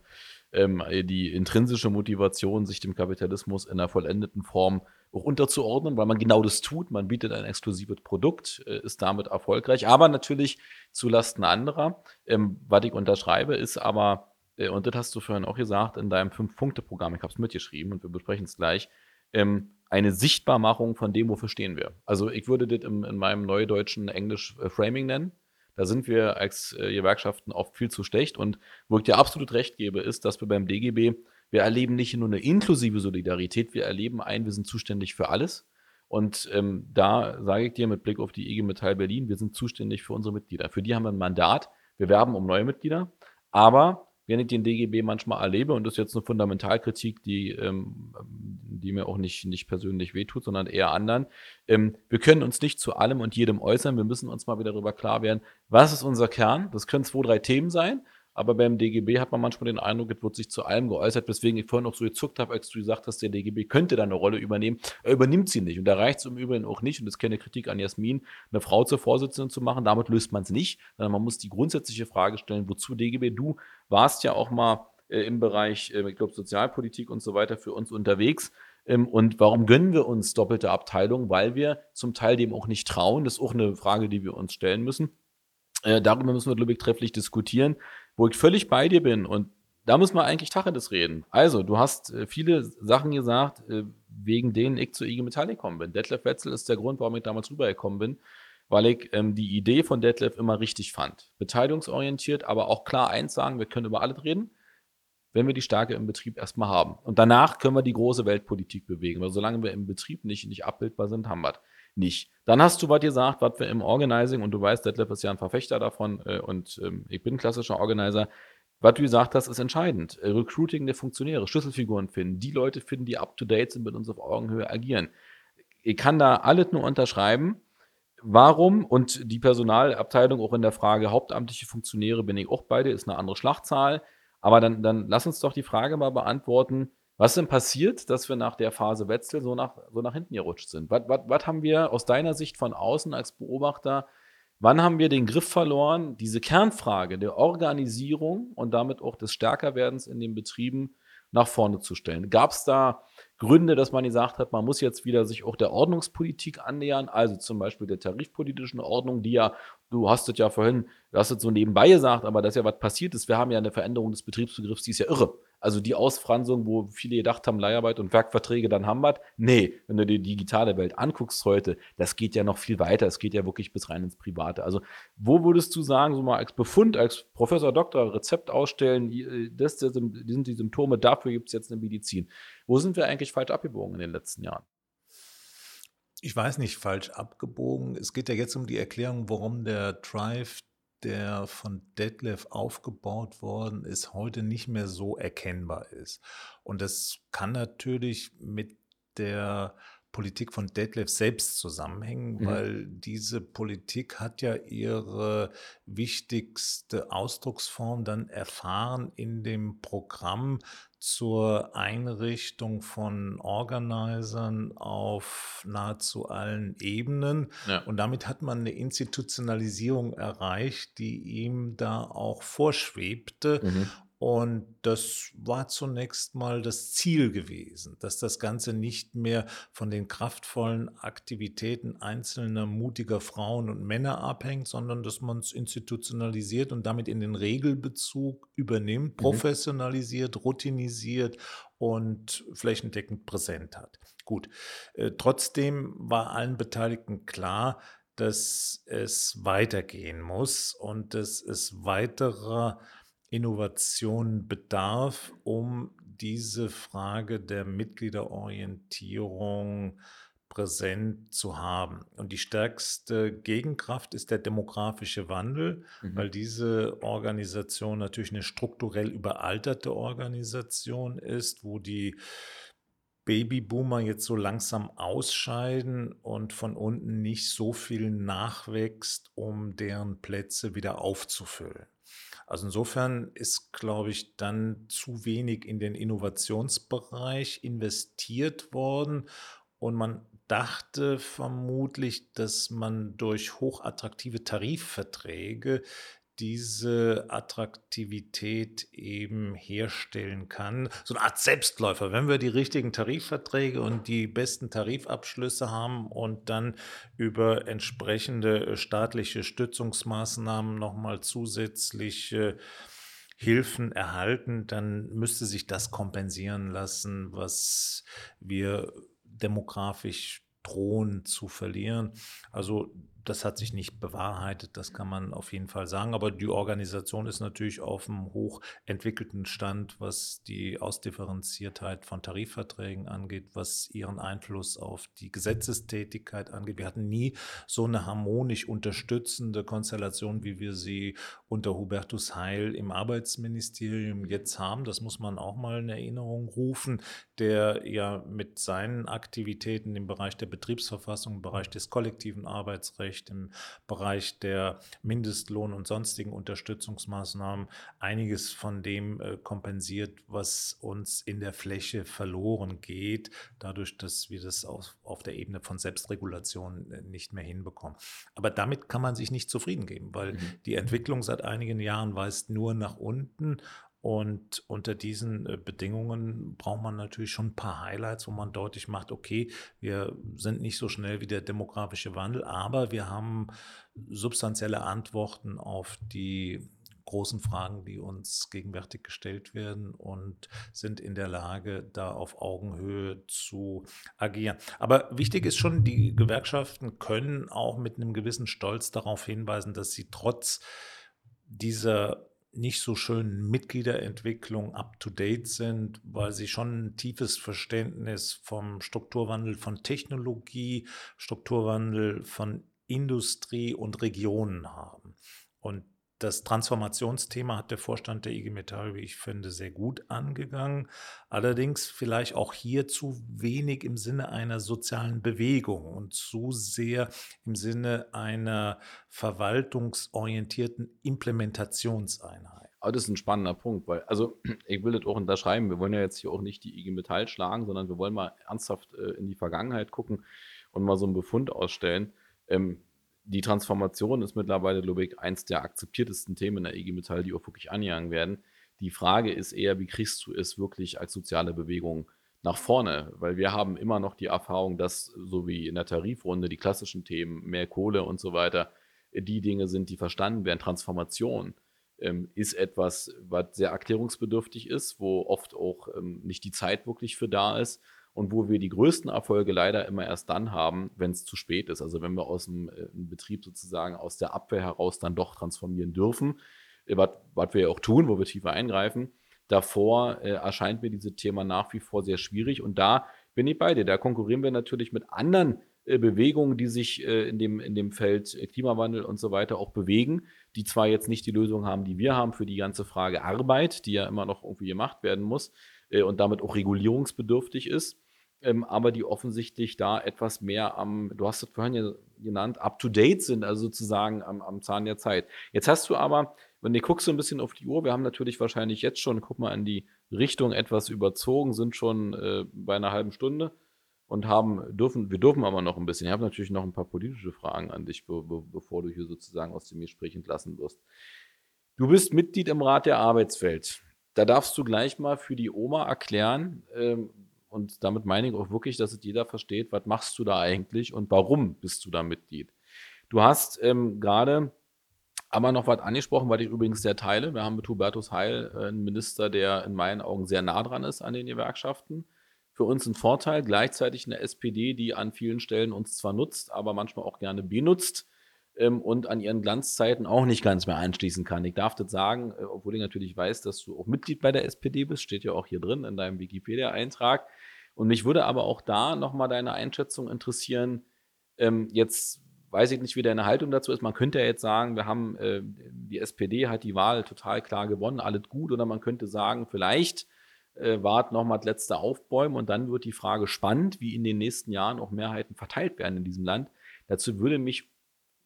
ähm, die intrinsische Motivation, sich dem Kapitalismus in einer vollendeten Form auch unterzuordnen, weil man genau das tut. Man bietet ein exklusives Produkt, äh, ist damit erfolgreich, aber natürlich zulasten anderer. Ähm, was ich unterschreibe, ist aber äh, und das hast du vorhin auch gesagt, in deinem Fünf-Punkte-Programm, ich habe es mitgeschrieben und wir besprechen es gleich, ähm, eine Sichtbarmachung von dem, wofür stehen wir. Also ich würde das im, in meinem neudeutschen Englisch äh, Framing nennen. Da sind wir als äh, Gewerkschaften oft viel zu schlecht. Und wo ich dir absolut recht gebe, ist, dass wir beim DGB, wir erleben nicht nur eine inklusive Solidarität, wir erleben ein, wir sind zuständig für alles. Und ähm, da sage ich dir mit Blick auf die IG Metall Berlin, wir sind zuständig für unsere Mitglieder. Für die haben wir ein Mandat. Wir werben um neue Mitglieder. Aber wenn ich den DGB manchmal erlebe, und das ist jetzt eine Fundamentalkritik, die, ähm, die mir auch nicht, nicht persönlich wehtut, sondern eher anderen, ähm, wir können uns nicht zu allem und jedem äußern. Wir müssen uns mal wieder darüber klar werden, was ist unser Kern? Das können zwei, drei Themen sein. Aber beim DGB hat man manchmal den Eindruck, es wird sich zu allem geäußert, weswegen ich vorhin auch so gezuckt habe, als du gesagt hast, der DGB könnte da eine Rolle übernehmen. Er übernimmt sie nicht. Und da reicht es im Übrigen auch nicht, und das ist keine Kritik an Jasmin, eine Frau zur Vorsitzenden zu machen. Damit löst man es nicht, sondern man muss die grundsätzliche Frage stellen, wozu DGB? Du warst ja auch mal äh, im Bereich, äh, ich glaube, Sozialpolitik und so weiter für uns unterwegs. Ähm, und warum gönnen wir uns doppelte Abteilungen? Weil wir zum Teil dem auch nicht trauen. Das ist auch eine Frage, die wir uns stellen müssen. Äh, darüber müssen wir, glaube ich, trefflich diskutieren wo ich völlig bei dir bin und da muss man eigentlich Tacheles reden. Also, du hast äh, viele Sachen gesagt, äh, wegen denen ich zu IG Metall gekommen bin. Detlef Wetzel ist der Grund, warum ich damals rübergekommen bin, weil ich ähm, die Idee von Detlef immer richtig fand. Beteiligungsorientiert, aber auch klar eins sagen, wir können über alles reden, wenn wir die Stärke im Betrieb erstmal haben. Und danach können wir die große Weltpolitik bewegen, weil solange wir im Betrieb nicht, nicht abbildbar sind, haben wir es nicht. Dann hast du was gesagt, was wir im Organizing, und du weißt, Detlef ist ja ein Verfechter davon äh, und ähm, ich bin klassischer Organizer. Was du gesagt hast, ist entscheidend. Äh, Recruiting der Funktionäre, Schlüsselfiguren finden, die Leute finden, die up to date sind, mit uns auf Augenhöhe agieren. Ich kann da alles nur unterschreiben. Warum? Und die Personalabteilung auch in der Frage hauptamtliche Funktionäre bin ich auch beide, ist eine andere Schlachtzahl. Aber dann, dann lass uns doch die Frage mal beantworten, was ist denn passiert, dass wir nach der Phase Wetzel so nach, so nach hinten gerutscht sind? Was, was, was haben wir aus deiner Sicht von außen als Beobachter, wann haben wir den Griff verloren, diese Kernfrage der Organisierung und damit auch des Stärkerwerdens in den Betrieben nach vorne zu stellen? Gab es da Gründe, dass man gesagt hat, man muss jetzt wieder sich auch der Ordnungspolitik annähern, also zum Beispiel der tarifpolitischen Ordnung, die ja, du hast es ja vorhin, du hast es so nebenbei gesagt, aber das ist ja was passiert ist. Wir haben ja eine Veränderung des Betriebsbegriffs, die ist ja irre. Also die Ausfranzung, wo viele gedacht haben, Leiharbeit und Werkverträge, dann haben wir Nee, wenn du die digitale Welt anguckst heute, das geht ja noch viel weiter. Es geht ja wirklich bis rein ins Private. Also wo würdest du sagen, so mal als Befund, als Professor Doktor Rezept ausstellen, äh, das, das sind die Symptome, dafür gibt es jetzt eine Medizin. Wo sind wir eigentlich falsch abgebogen in den letzten Jahren? Ich weiß nicht, falsch abgebogen. Es geht ja jetzt um die Erklärung, warum der Drive der von Detlef aufgebaut worden ist, heute nicht mehr so erkennbar ist. Und das kann natürlich mit der Politik von Detlef selbst zusammenhängen, mhm. weil diese Politik hat ja ihre wichtigste Ausdrucksform dann erfahren in dem Programm zur Einrichtung von Organisern auf nahezu allen Ebenen. Ja. Und damit hat man eine Institutionalisierung erreicht, die ihm da auch vorschwebte. Mhm. Und das war zunächst mal das Ziel gewesen, dass das Ganze nicht mehr von den kraftvollen Aktivitäten einzelner mutiger Frauen und Männer abhängt, sondern dass man es institutionalisiert und damit in den Regelbezug übernimmt, mhm. professionalisiert, routinisiert und flächendeckend präsent hat. Gut, äh, trotzdem war allen Beteiligten klar, dass es weitergehen muss und dass es weiterer Innovation bedarf, um diese Frage der Mitgliederorientierung präsent zu haben. Und die stärkste Gegenkraft ist der demografische Wandel, mhm. weil diese Organisation natürlich eine strukturell überalterte Organisation ist, wo die Babyboomer jetzt so langsam ausscheiden und von unten nicht so viel nachwächst, um deren Plätze wieder aufzufüllen. Also insofern ist, glaube ich, dann zu wenig in den Innovationsbereich investiert worden. Und man dachte vermutlich, dass man durch hochattraktive Tarifverträge diese Attraktivität eben herstellen kann. So eine Art Selbstläufer. Wenn wir die richtigen Tarifverträge und die besten Tarifabschlüsse haben und dann über entsprechende äh, staatliche Stützungsmaßnahmen nochmal zusätzliche Hilfen erhalten, dann müsste sich das kompensieren lassen, was wir demografisch drohen zu verlieren. Also das hat sich nicht bewahrheitet, das kann man auf jeden Fall sagen. Aber die Organisation ist natürlich auf einem hochentwickelten Stand, was die Ausdifferenziertheit von Tarifverträgen angeht, was ihren Einfluss auf die Gesetzestätigkeit angeht. Wir hatten nie so eine harmonisch unterstützende Konstellation, wie wir sie unter Hubertus Heil im Arbeitsministerium jetzt haben. Das muss man auch mal in Erinnerung rufen, der ja mit seinen Aktivitäten im Bereich der Betriebsverfassung, im Bereich des kollektiven Arbeitsrechts, Arbeitsrecht, im Bereich der Mindestlohn- und sonstigen Unterstützungsmaßnahmen einiges von dem äh, kompensiert, was uns in der Fläche verloren geht, dadurch, dass wir das auf, auf der Ebene von Selbstregulation äh, nicht mehr hinbekommen. Aber damit kann man sich nicht zufrieden geben, weil mhm. die Entwicklung seit einigen Jahren weist nur nach unten und unter diesen äh, Bedingungen braucht man natürlich schon ein paar Highlights, wo man deutlich macht, okay, wir sind nicht so schnell wie der demografische Wandel, aber wir haben substanzielle Antworten auf die großen Fragen, die uns gegenwärtig gestellt werden und sind in der Lage, da auf Augenhöhe zu agieren. Aber wichtig ist schon, die Gewerkschaften können auch mit einem gewissen Stolz darauf hinweisen, dass sie trotz dieser nicht so schön Mitgliederentwicklung up-to-date sind, weil sie schon ein tiefes Verständnis vom Strukturwandel von Technologie, Strukturwandel von Industrie und Regionen haben. Und das Transformationsthema hat der Vorstand der IG Metall, wie ich finde, sehr gut angegangen. Allerdings vielleicht auch hier zu wenig im Sinne einer sozialen Bewegung und zu sehr im Sinne einer verwaltungsorientierten Implementationseinheit. Aber das ist ein spannender Punkt, weil, also ich will das auch unterschreiben, wir wollen ja jetzt hier auch nicht die IG Metall schlagen, sondern wir wollen mal ernsthaft äh, in die Vergangenheit gucken und mal so einen Befund ausstellen. Ähm, die Transformation ist mittlerweile, glaube ich, eins der akzeptiertesten Themen in der IG Metall, die auch wirklich angegangen werden. Die Frage ist eher, wie kriegst du es wirklich als soziale Bewegung nach vorne? Weil wir haben immer noch die Erfahrung, dass so wie in der Tarifrunde die klassischen Themen, mehr Kohle und so weiter, die Dinge sind, die verstanden werden. Transformation ähm, ist etwas, was sehr erklärungsbedürftig ist, wo oft auch ähm, nicht die Zeit wirklich für da ist und wo wir die größten Erfolge leider immer erst dann haben, wenn es zu spät ist. Also wenn wir aus dem äh, Betrieb sozusagen aus der Abwehr heraus dann doch transformieren dürfen, äh, was wir ja auch tun, wo wir tiefer eingreifen. Davor äh, erscheint mir dieses Thema nach wie vor sehr schwierig und da bin ich bei dir. Da konkurrieren wir natürlich mit anderen äh, Bewegungen, die sich äh, in, dem, in dem Feld äh, Klimawandel und so weiter auch bewegen, die zwar jetzt nicht die Lösung haben, die wir haben für die ganze Frage Arbeit, die ja immer noch irgendwie gemacht werden muss und damit auch regulierungsbedürftig ist, ähm, aber die offensichtlich da etwas mehr am, du hast es vorhin ja genannt, up to date sind, also sozusagen am, am Zahn der Zeit. Jetzt hast du aber, wenn du guckst so ein bisschen auf die Uhr, wir haben natürlich wahrscheinlich jetzt schon, guck mal in die Richtung etwas überzogen, sind schon äh, bei einer halben Stunde und haben, dürfen, wir dürfen aber noch ein bisschen. Ich habe natürlich noch ein paar politische Fragen an dich, be, be, bevor du hier sozusagen aus dem Gespräch entlassen wirst. Du bist Mitglied im Rat der Arbeitswelt. Da darfst du gleich mal für die Oma erklären, ähm, und damit meine ich auch wirklich, dass es jeder versteht, was machst du da eigentlich und warum bist du da Mitglied. Du hast ähm, gerade aber noch was angesprochen, was ich übrigens sehr teile. Wir haben mit Hubertus Heil äh, einen Minister, der in meinen Augen sehr nah dran ist an den Gewerkschaften. Für uns ein Vorteil, gleichzeitig eine SPD, die an vielen Stellen uns zwar nutzt, aber manchmal auch gerne benutzt und an ihren Glanzzeiten auch nicht ganz mehr anschließen kann. Ich darf das sagen, äh, obwohl ich natürlich weiß, dass du auch Mitglied bei der SPD bist, steht ja auch hier drin in deinem Wikipedia-Eintrag. Und mich würde aber auch da nochmal deine Einschätzung interessieren. Ähm, jetzt weiß ich nicht, wie deine Haltung dazu ist. Man könnte ja jetzt sagen, wir haben, äh, die SPD hat die Wahl total klar gewonnen, alles gut. Oder man könnte sagen, vielleicht äh, wart nochmal das letzte Aufbäumen und dann wird die Frage spannend, wie in den nächsten Jahren auch Mehrheiten verteilt werden in diesem Land. Dazu würde mich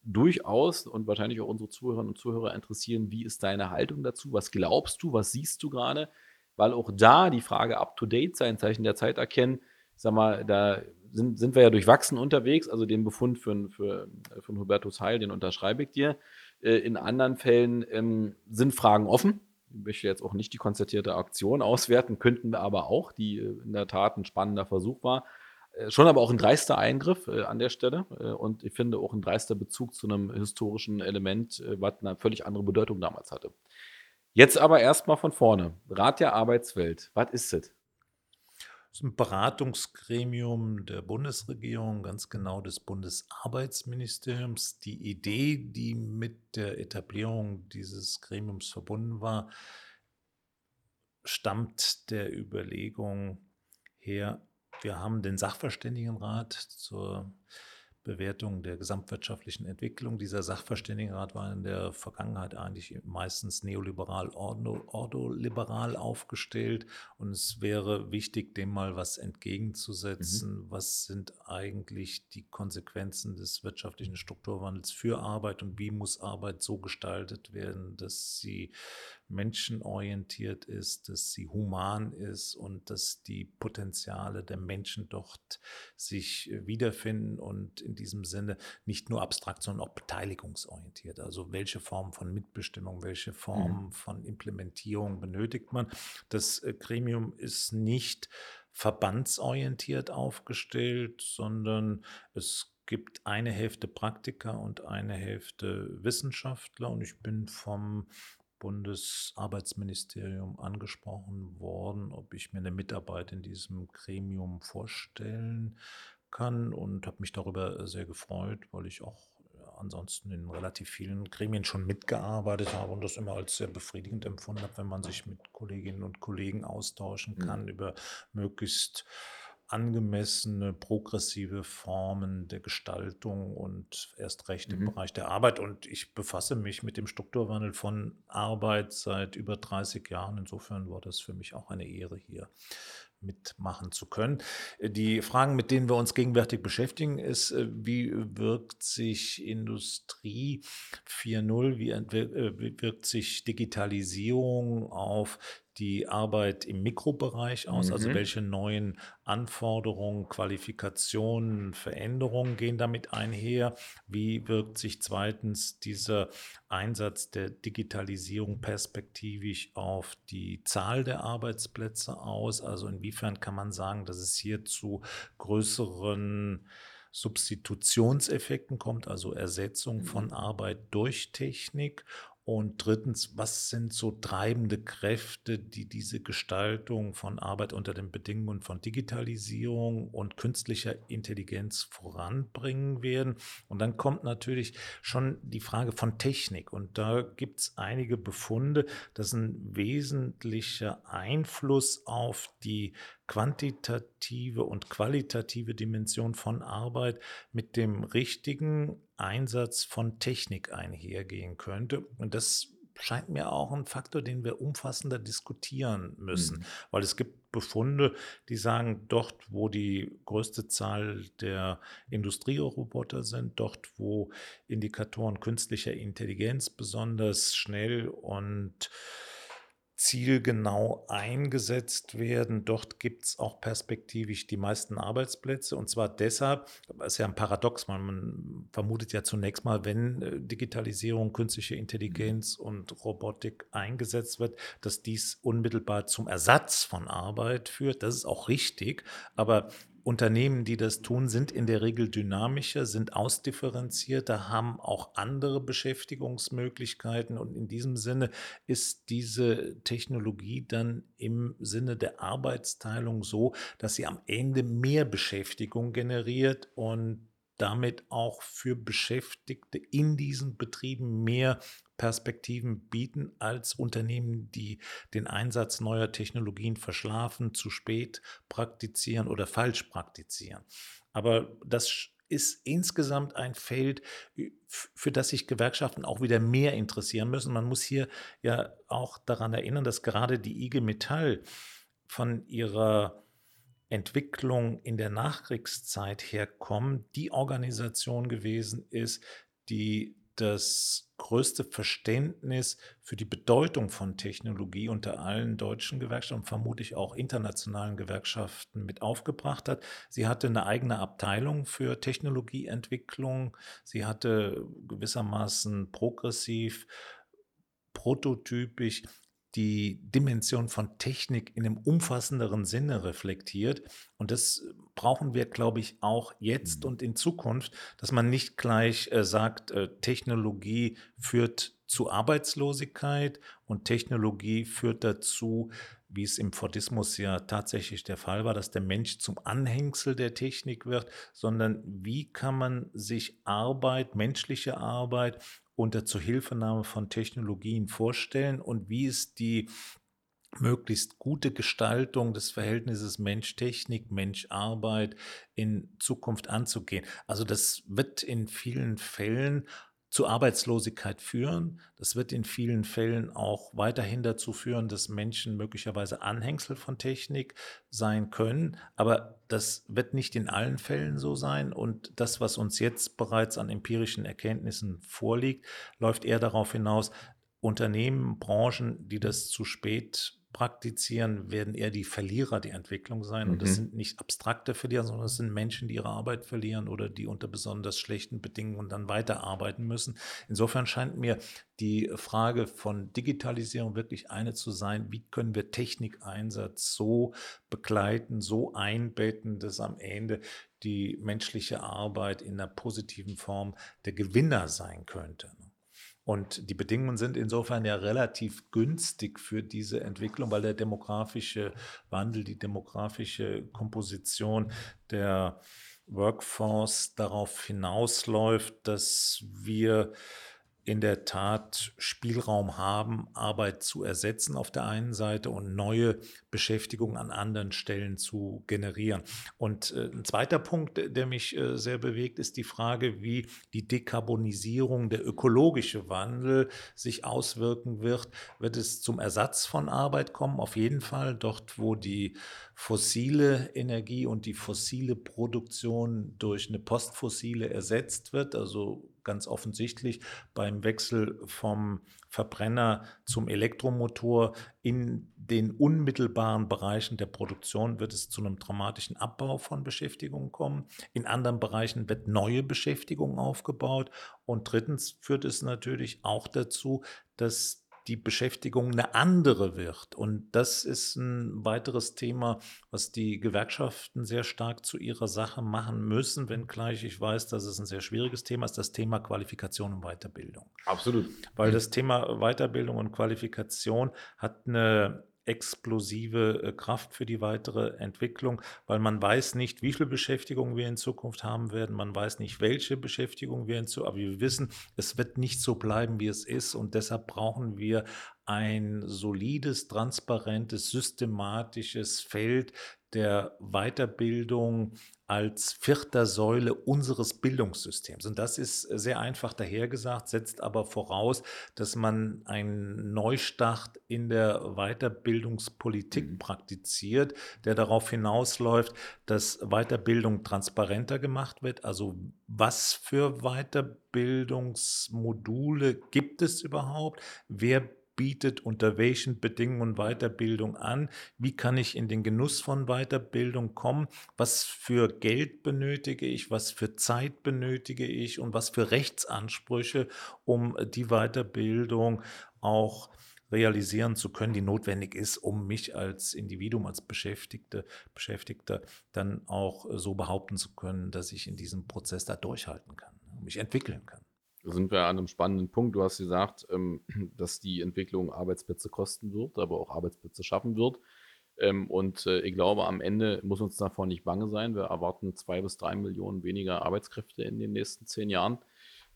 durchaus und wahrscheinlich auch unsere Zuhörerinnen und Zuhörer interessieren, wie ist deine Haltung dazu? Was glaubst du? Was siehst du gerade? Weil auch da die Frage up-to-date sein, Zeichen der Zeit erkennen, sag mal, da sind, sind wir ja durchwachsen unterwegs. Also den Befund für, für, von Hubertus Heil, den unterschreibe ich dir. Äh, in anderen Fällen ähm, sind Fragen offen. Ich möchte jetzt auch nicht die konzertierte Aktion auswerten, könnten wir aber auch, die äh, in der Tat ein spannender Versuch war. Äh, schon aber auch ein dreister Eingriff äh, an der Stelle äh, und ich finde auch ein dreister Bezug zu einem historischen Element, äh, was eine völlig andere Bedeutung damals hatte. Jetzt aber erstmal von vorne. Rat der Arbeitswelt. Was ist das? Das ist ein Beratungsgremium der Bundesregierung, ganz genau des Bundesarbeitsministeriums. Die Idee, die mit der Etablierung dieses Gremiums verbunden war, stammt der Überlegung her, wir haben den Sachverständigenrat zur Bewertung der gesamtwirtschaftlichen Entwicklung. Dieser Sachverständigenrat war in der Vergangenheit eigentlich meistens neoliberal, ordoliberal aufgestellt und es wäre wichtig, dem mal was entgegenzusetzen. Mhm. Was sind eigentlich die Konsequenzen des wirtschaftlichen Strukturwandels für Arbeit und wie muss Arbeit so gestaltet werden, dass sie menschenorientiert ist, dass sie human ist und dass die Potenziale der Menschen dort sich äh, wiederfinden und in diesem Sinne nicht nur abstrakt, sondern auch beteiligungsorientiert. Also welche Form von Mitbestimmung, welche Form mhm. von Implementierung benötigt man. Das äh, Gremium ist nicht verbandsorientiert aufgestellt, sondern es gibt eine Hälfte Praktiker und eine Hälfte Wissenschaftler und ich bin vom Bundesarbeitsministerium angesprochen worden, ob ich mir eine Mitarbeit in diesem Gremium vorstellen kann und habe mich darüber sehr gefreut, weil ich auch ansonsten in relativ vielen Gremien schon mitgearbeitet habe und das immer als sehr befriedigend empfunden habe, wenn man sich mit Kolleginnen und Kollegen austauschen mhm. kann mhm. über möglichst angemessene, progressive Formen der Gestaltung und erst recht im mhm. Bereich der Arbeit. Und ich befasse mich mit dem Strukturwandel von Arbeit seit über 30 Jahren. Insofern war das für mich auch eine Ehre, hier mitmachen zu können. Die Fragen, mit denen wir uns gegenwärtig beschäftigen, ist, äh, wie wirkt sich Industrie 4.0, wie äh, wirkt sich Digitalisierung auf die Arbeit im Mikrobereich aus? Also mhm. Also welche neuen Anforderungen, Qualifikationen, Veränderungen gehen damit einher? Wie wirkt sich zweitens dieser Einsatz der Digitalisierung perspektivisch auf die Zahl der Arbeitsplätze aus? Also inwiefern kann man sagen, dass es hier zu größeren Substitutionseffekten kommt, also Ersetzung von mhm. Arbeit durch Technik und drittens, was sind so treibende Kräfte, die diese Gestaltung von Arbeit unter den Bedingungen von Digitalisierung und künstlicher Intelligenz voranbringen werden? Und dann kommt natürlich schon die Frage von Technik. Und da gibt es einige Befunde, dass ein wesentlicher Einfluss auf die quantitative und qualitative Dimension von Arbeit mit dem richtigen Einsatz von Technik einhergehen könnte. Und das scheint mir auch ein Faktor, den wir umfassender diskutieren müssen, mhm. weil es gibt Befunde, die sagen, dort, wo die größte Zahl der Industrieroboter sind, dort, wo Indikatoren künstlicher Intelligenz besonders schnell und zielgenau eingesetzt werden. Dort gibt es auch perspektivisch die meisten Arbeitsplätze. Und zwar deshalb, das ist ja ein Paradox, man, man vermutet ja zunächst mal, wenn äh, Digitalisierung, künstliche Intelligenz und Robotik eingesetzt wird, dass dies unmittelbar zum Ersatz von Arbeit führt. Das ist auch richtig. Aber Unternehmen, die das tun, sind in der Regel dynamischer, sind ausdifferenzierter, haben auch andere Beschäftigungsmöglichkeiten. Und in diesem Sinne ist diese Technologie dann im Sinne der Arbeitsteilung so, dass sie am Ende mehr Beschäftigung generiert und damit auch für Beschäftigte in diesen Betrieben mehr Perspektiven bieten als Unternehmen, die den Einsatz neuer Technologien verschlafen, zu spät praktizieren oder falsch praktizieren. Aber das ist insgesamt ein Feld, für das sich Gewerkschaften auch wieder mehr interessieren müssen. Man muss hier ja auch daran erinnern, dass gerade die IG Metall von ihrer Entwicklung in der Nachkriegszeit herkommen, die Organisation gewesen ist, die das größte Verständnis für die Bedeutung von Technologie unter allen deutschen Gewerkschaften, vermutlich auch internationalen Gewerkschaften mit aufgebracht hat. Sie hatte eine eigene Abteilung für Technologieentwicklung. Sie hatte gewissermaßen progressiv, prototypisch die Dimension von Technik in einem umfassenderen Sinne reflektiert. Und das brauchen wir, glaube ich, auch jetzt mhm. und in Zukunft, dass man nicht gleich äh, sagt, äh, Technologie führt zu Arbeitslosigkeit und Technologie führt dazu, wie es im Fordismus ja tatsächlich der Fall war, dass der Mensch zum Anhängsel der Technik wird, sondern wie kann man sich Arbeit, menschliche Arbeit unter Zuhilfenahme von Technologien vorstellen und wie ist die möglichst gute Gestaltung des Verhältnisses Mensch-Technik, Mensch-Arbeit in Zukunft anzugehen. Also das wird in vielen Fällen zu Arbeitslosigkeit führen. Das wird in vielen Fällen auch weiterhin dazu führen, dass Menschen möglicherweise Anhängsel von Technik sein können. Aber das wird nicht in allen Fällen so sein. Und das, was uns jetzt bereits an empirischen Erkenntnissen vorliegt, läuft eher darauf hinaus, Unternehmen, Branchen, die das zu spät praktizieren, werden eher die Verlierer der Entwicklung sein. Mhm. Und das mhm. sind nicht abstrakte Verlierer, sondern es sind Menschen, die ihre Arbeit verlieren oder die unter besonders schlechten Bedingungen dann weiterarbeiten müssen. Insofern scheint mir die Frage von Digitalisierung wirklich eine zu sein, wie können wir Technikeinsatz so begleiten, so einbetten, dass am Ende die menschliche Arbeit in einer positiven Form der Gewinner sein könnte. Und die Bedingungen sind insofern ja relativ günstig für diese Entwicklung, weil der demografische Wandel, die demografische Komposition der Workforce darauf hinausläuft, dass wir in der Tat Spielraum haben, Arbeit zu ersetzen auf der einen Seite und neue Beschäftigung an anderen Stellen zu generieren. Und äh, ein zweiter Punkt, der mich äh, sehr bewegt, ist die Frage, wie die Dekarbonisierung, der ökologische Wandel sich auswirken wird. Wird es zum Ersatz von Arbeit kommen? Auf jeden Fall dort, wo die fossile Energie und die fossile Produktion durch eine postfossile ersetzt wird, also ganz offensichtlich beim Wechsel vom Verbrenner zum Elektromotor in den unmittelbaren Bereichen der Produktion wird es zu einem dramatischen Abbau von Beschäftigung kommen. In anderen Bereichen wird neue Beschäftigung aufgebaut. Und drittens führt es natürlich auch dazu, dass die Beschäftigung eine andere wird. Und das ist ein weiteres Thema, was die Gewerkschaften sehr stark zu ihrer Sache machen müssen, wenngleich ich weiß, dass es ein sehr schwieriges Thema ist, das Thema Qualifikation und Weiterbildung. Absolut. Weil das Thema Weiterbildung und Qualifikation hat eine explosive äh, Kraft für die weitere Entwicklung, weil man weiß nicht, wie viel Beschäftigung wir in Zukunft haben werden, man weiß nicht, welche Beschäftigung wir in Zukunft, aber wir wissen, es wird nicht so bleiben, wie es ist. Und deshalb brauchen wir ein solides, transparentes, systematisches Feld der Weiterbildung als vierter Säule unseres Bildungssystems. Und das ist sehr einfach dahergesagt, setzt aber voraus, dass man einen Neustart in der Weiterbildungspolitik mhm. praktiziert, der darauf hinausläuft, dass Weiterbildung transparenter gemacht wird. Also was für Weiterbildungsmodule gibt es überhaupt? Wer bietet unter welchen Bedingungen Weiterbildung an, wie kann ich in den Genuss von Weiterbildung kommen, was für Geld benötige ich, was für Zeit benötige ich? Und was für Rechtsansprüche, um die Weiterbildung auch realisieren zu können, die notwendig ist, um mich als Individuum, als Beschäftigte, Beschäftigter dann auch so behaupten zu können, dass ich in diesem Prozess da durchhalten kann, mich entwickeln kann. Sind wir an einem spannenden Punkt. Du hast gesagt, ähm, dass die Entwicklung Arbeitsplätze kosten wird, aber auch Arbeitsplätze schaffen wird. Ähm, und äh, ich glaube, am Ende muss uns davor nicht bange sein. Wir erwarten zwei bis drei Millionen weniger Arbeitskräfte in den nächsten zehn Jahren.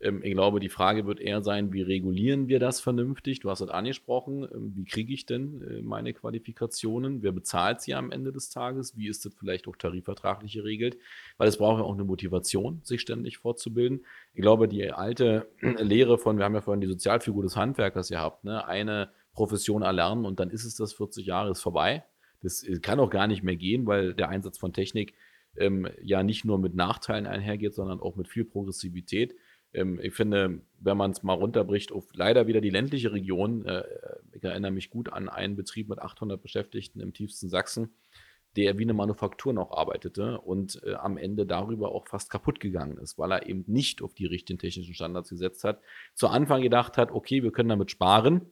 Ähm, ich glaube, die Frage wird eher sein, wie regulieren wir das vernünftig? Du hast es angesprochen. Ähm, wie kriege ich denn äh, meine Qualifikationen? Wer bezahlt sie am Ende des Tages? Wie ist das vielleicht auch tarifvertraglich geregelt? Weil es braucht ja auch eine Motivation, sich ständig fortzubilden. Ich glaube, die alte Lehre von, wir haben ja vorhin die Sozialfigur des Handwerkers gehabt, ne? eine Profession erlernen und dann ist es das 40 Jahre ist vorbei. Das äh, kann auch gar nicht mehr gehen, weil der Einsatz von Technik ähm, ja nicht nur mit Nachteilen einhergeht, sondern auch mit viel Progressivität. Ähm, ich finde, wenn man es mal runterbricht auf leider wieder die ländliche Region, äh, ich erinnere mich gut an einen Betrieb mit 800 Beschäftigten im tiefsten Sachsen, der wie eine Manufaktur noch arbeitete und äh, am Ende darüber auch fast kaputt gegangen ist, weil er eben nicht auf die richtigen technischen Standards gesetzt hat. Zu Anfang gedacht hat, okay, wir können damit sparen,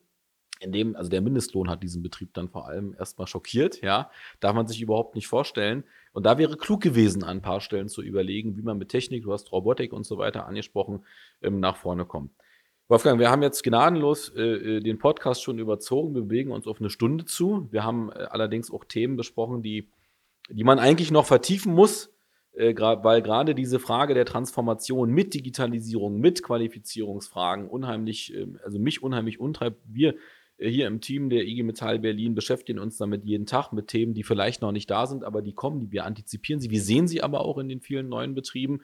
in dem, also der Mindestlohn hat diesen Betrieb dann vor allem erstmal schockiert, ja, darf man sich überhaupt nicht vorstellen. Und da wäre klug gewesen, an ein paar Stellen zu überlegen, wie man mit Technik, du hast Robotik und so weiter angesprochen, ähm, nach vorne kommt. Wolfgang, wir haben jetzt gnadenlos äh, äh, den Podcast schon überzogen. Wir bewegen uns auf eine Stunde zu. Wir haben äh, allerdings auch Themen besprochen, die, die man eigentlich noch vertiefen muss, weil gerade diese Frage der Transformation mit Digitalisierung, mit Qualifizierungsfragen unheimlich, ähm, also mich unheimlich untreibt. Wir hier im Team der IG Metall Berlin beschäftigen uns damit jeden Tag mit Themen, die vielleicht noch nicht da sind, aber die kommen, die wir antizipieren sie. Wir sehen sie aber auch in den vielen neuen Betrieben.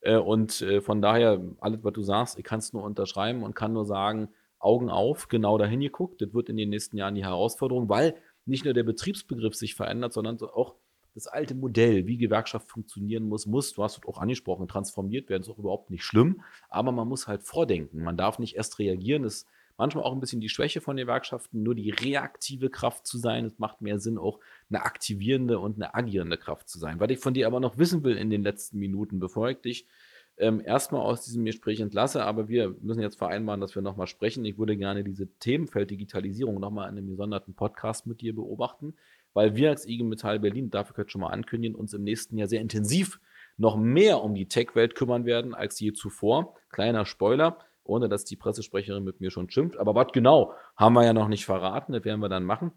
Äh, und äh, von daher, alles, was du sagst, ich kann es nur unterschreiben und kann nur sagen, Augen auf, genau dahin geguckt. Das wird in den nächsten Jahren die Herausforderung, weil nicht nur der Betriebsbegriff sich verändert, sondern auch das alte Modell, wie Gewerkschaft funktionieren muss, muss, du hast es auch angesprochen, transformiert werden, ist auch überhaupt nicht schlimm, aber man muss halt vordenken. Man darf nicht erst reagieren. Das manchmal auch ein bisschen die Schwäche von Gewerkschaften, nur die reaktive Kraft zu sein. Es macht mehr Sinn, auch eine aktivierende und eine agierende Kraft zu sein. Was ich von dir aber noch wissen will in den letzten Minuten, bevor ich dich ähm, erstmal aus diesem Gespräch entlasse, aber wir müssen jetzt vereinbaren, dass wir nochmal sprechen. Ich würde gerne diese Themenfeld Digitalisierung nochmal in einem gesonderten Podcast mit dir beobachten, weil wir als IG Metall Berlin, dafür könnt ihr schon mal ankündigen, uns im nächsten Jahr sehr intensiv noch mehr um die Tech-Welt kümmern werden als je zuvor. Kleiner Spoiler, ohne dass die Pressesprecherin mit mir schon schimpft. Aber was genau, haben wir ja noch nicht verraten, das werden wir dann machen.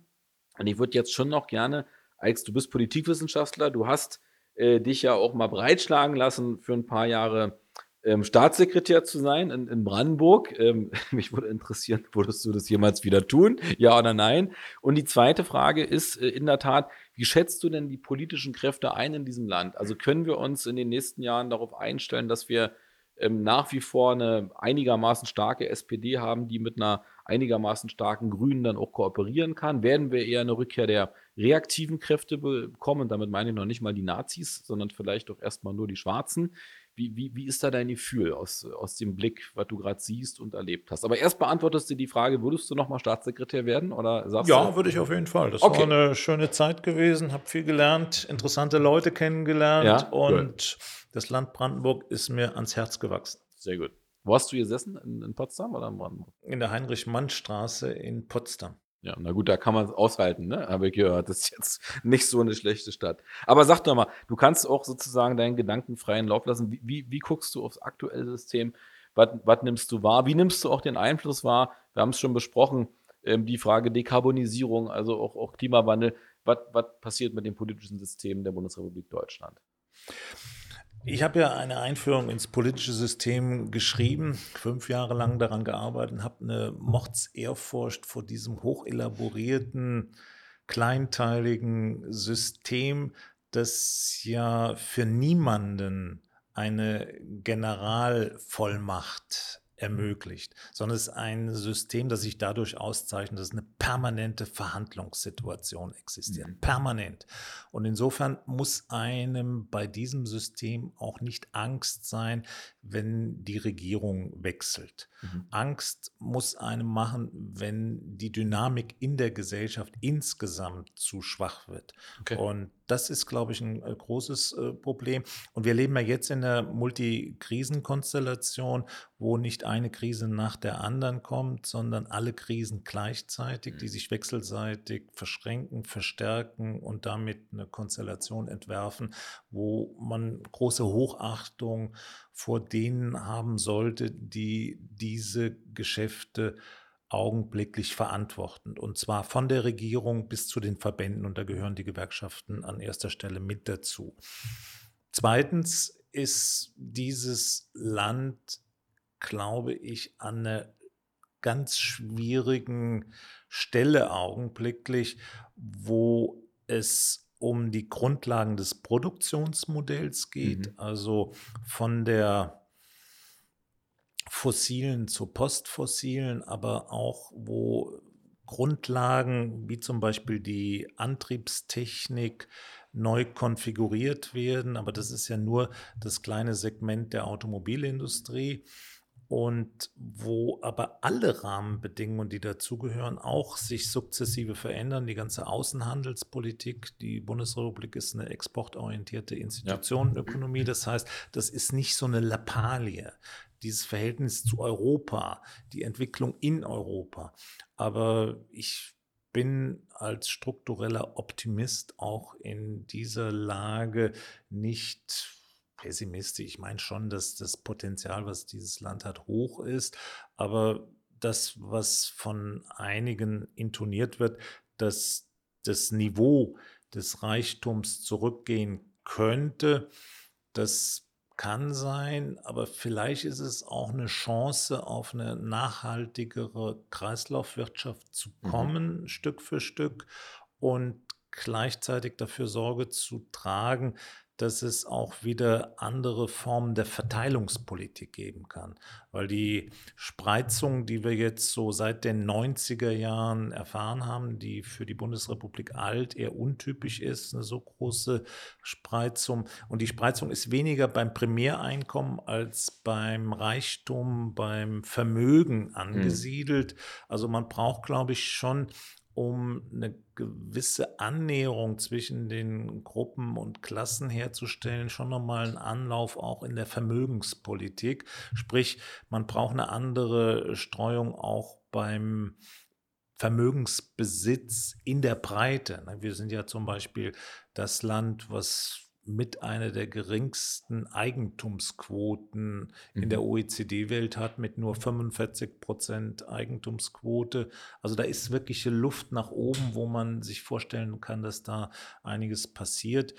Und ich würde jetzt schon noch gerne, als du bist Politikwissenschaftler, du hast äh, dich ja auch mal breitschlagen lassen, für ein paar Jahre ähm, Staatssekretär zu sein in, in Brandenburg. Ähm, mich würde interessieren, würdest du das jemals wieder tun? Ja oder nein? Und die zweite Frage ist äh, in der Tat, wie schätzt du denn die politischen Kräfte ein in diesem Land? Also können wir uns in den nächsten Jahren darauf einstellen, dass wir ähm, nach wie vor eine einigermaßen starke SPD haben, die mit einer einigermaßen starken Grünen dann auch kooperieren kann, werden wir eher eine Rückkehr der reaktiven Kräfte bekommen. Damit meine ich noch nicht mal die Nazis, sondern vielleicht auch erstmal nur die Schwarzen. Wie, wie, wie ist da dein Gefühl aus, aus dem Blick, was du gerade siehst und erlebt hast? Aber erst beantwortest du die Frage, würdest du nochmal Staatssekretär werden? Oder sagst ja, du? würde ich auf jeden Fall. Das okay. war eine schöne Zeit gewesen, habe viel gelernt, interessante Leute kennengelernt ja, und gut. das Land Brandenburg ist mir ans Herz gewachsen. Sehr gut. Wo hast du gesessen? In, in Potsdam oder in Brandenburg? In der Heinrich-Mann-Straße in Potsdam. Ja, na gut, da kann man es aushalten, ne? Habe ich gehört. Das ist jetzt nicht so eine schlechte Stadt. Aber sag doch mal, du kannst auch sozusagen deinen Gedanken freien Lauf lassen. Wie, wie, wie guckst du aufs aktuelle System? Was, nimmst du wahr? Wie nimmst du auch den Einfluss wahr? Wir haben es schon besprochen, ähm, die Frage Dekarbonisierung, also auch, auch Klimawandel. Was passiert mit dem politischen System der Bundesrepublik Deutschland? Ich habe ja eine Einführung ins politische System geschrieben, fünf Jahre lang daran gearbeitet und habe eine Mordsehrfurcht vor diesem hochelaborierten, kleinteiligen System, das ja für niemanden eine Generalvollmacht ermöglicht, sondern es ist ein System, das sich dadurch auszeichnet, dass eine permanente Verhandlungssituation existiert. Mhm. Permanent. Und insofern muss einem bei diesem System auch nicht Angst sein, wenn die Regierung wechselt. Mhm. Angst muss einem machen, wenn die Dynamik in der Gesellschaft insgesamt zu schwach wird. Okay. Und das ist, glaube ich, ein äh, großes äh, Problem. Und wir leben ja jetzt in einer Multikrisenkonstellation, wo nicht eine Krise nach der anderen kommt, sondern alle Krisen gleichzeitig, die mhm. sich wechselseitig verschränken, verstärken und damit eine Konstellation entwerfen, wo man große Hochachtung vor denen haben sollte, die diese Geschäfte augenblicklich verantworten. Und zwar von der Regierung bis zu den Verbänden. Und da gehören die Gewerkschaften an erster Stelle mit dazu. Zweitens ist dieses Land, glaube ich, an einer ganz schwierigen Stelle augenblicklich, wo es um die Grundlagen des Produktionsmodells geht, mhm. also von der fossilen zu postfossilen, aber auch wo Grundlagen wie zum Beispiel die Antriebstechnik neu konfiguriert werden. Aber das ist ja nur das kleine Segment der Automobilindustrie und wo aber alle Rahmenbedingungen, die dazugehören, auch sich sukzessive verändern. Die ganze Außenhandelspolitik, die Bundesrepublik ist eine exportorientierte Institutionenökonomie. Das heißt, das ist nicht so eine Lappalie dieses Verhältnis zu Europa, die Entwicklung in Europa. Aber ich bin als struktureller Optimist auch in dieser Lage nicht pessimistisch. Ich meine schon, dass das Potenzial, was dieses Land hat, hoch ist. Aber das, was von einigen intoniert wird, dass das Niveau des Reichtums zurückgehen könnte, das kann sein, aber vielleicht ist es auch eine Chance, auf eine nachhaltigere Kreislaufwirtschaft zu mhm. kommen, mhm. Stück für Stück und gleichzeitig dafür Sorge zu tragen, dass es auch wieder andere Formen der Verteilungspolitik geben kann. Weil die Spreizung, die wir jetzt so seit den 90er Jahren erfahren haben, die für die Bundesrepublik alt eher untypisch ist, eine so große Spreizung. Und die Spreizung ist weniger beim Primäreinkommen als beim Reichtum, beim Vermögen hm. angesiedelt. Mhm. Also man braucht, glaube ich, schon um eine gewisse Annäherung zwischen den Gruppen und Klassen herzustellen, schon nochmal einen Anlauf auch in der Vermögenspolitik. Sprich, man braucht eine andere Streuung auch beim Vermögensbesitz in der Breite. Wir sind ja zum Beispiel das Land, was mit einer der geringsten Eigentumsquoten mhm. in der mhm. OECD-Welt hat, mit nur 45 Prozent Eigentumsquote. Also da ist wirkliche Luft nach oben, wo man sich vorstellen kann, dass da einiges passiert.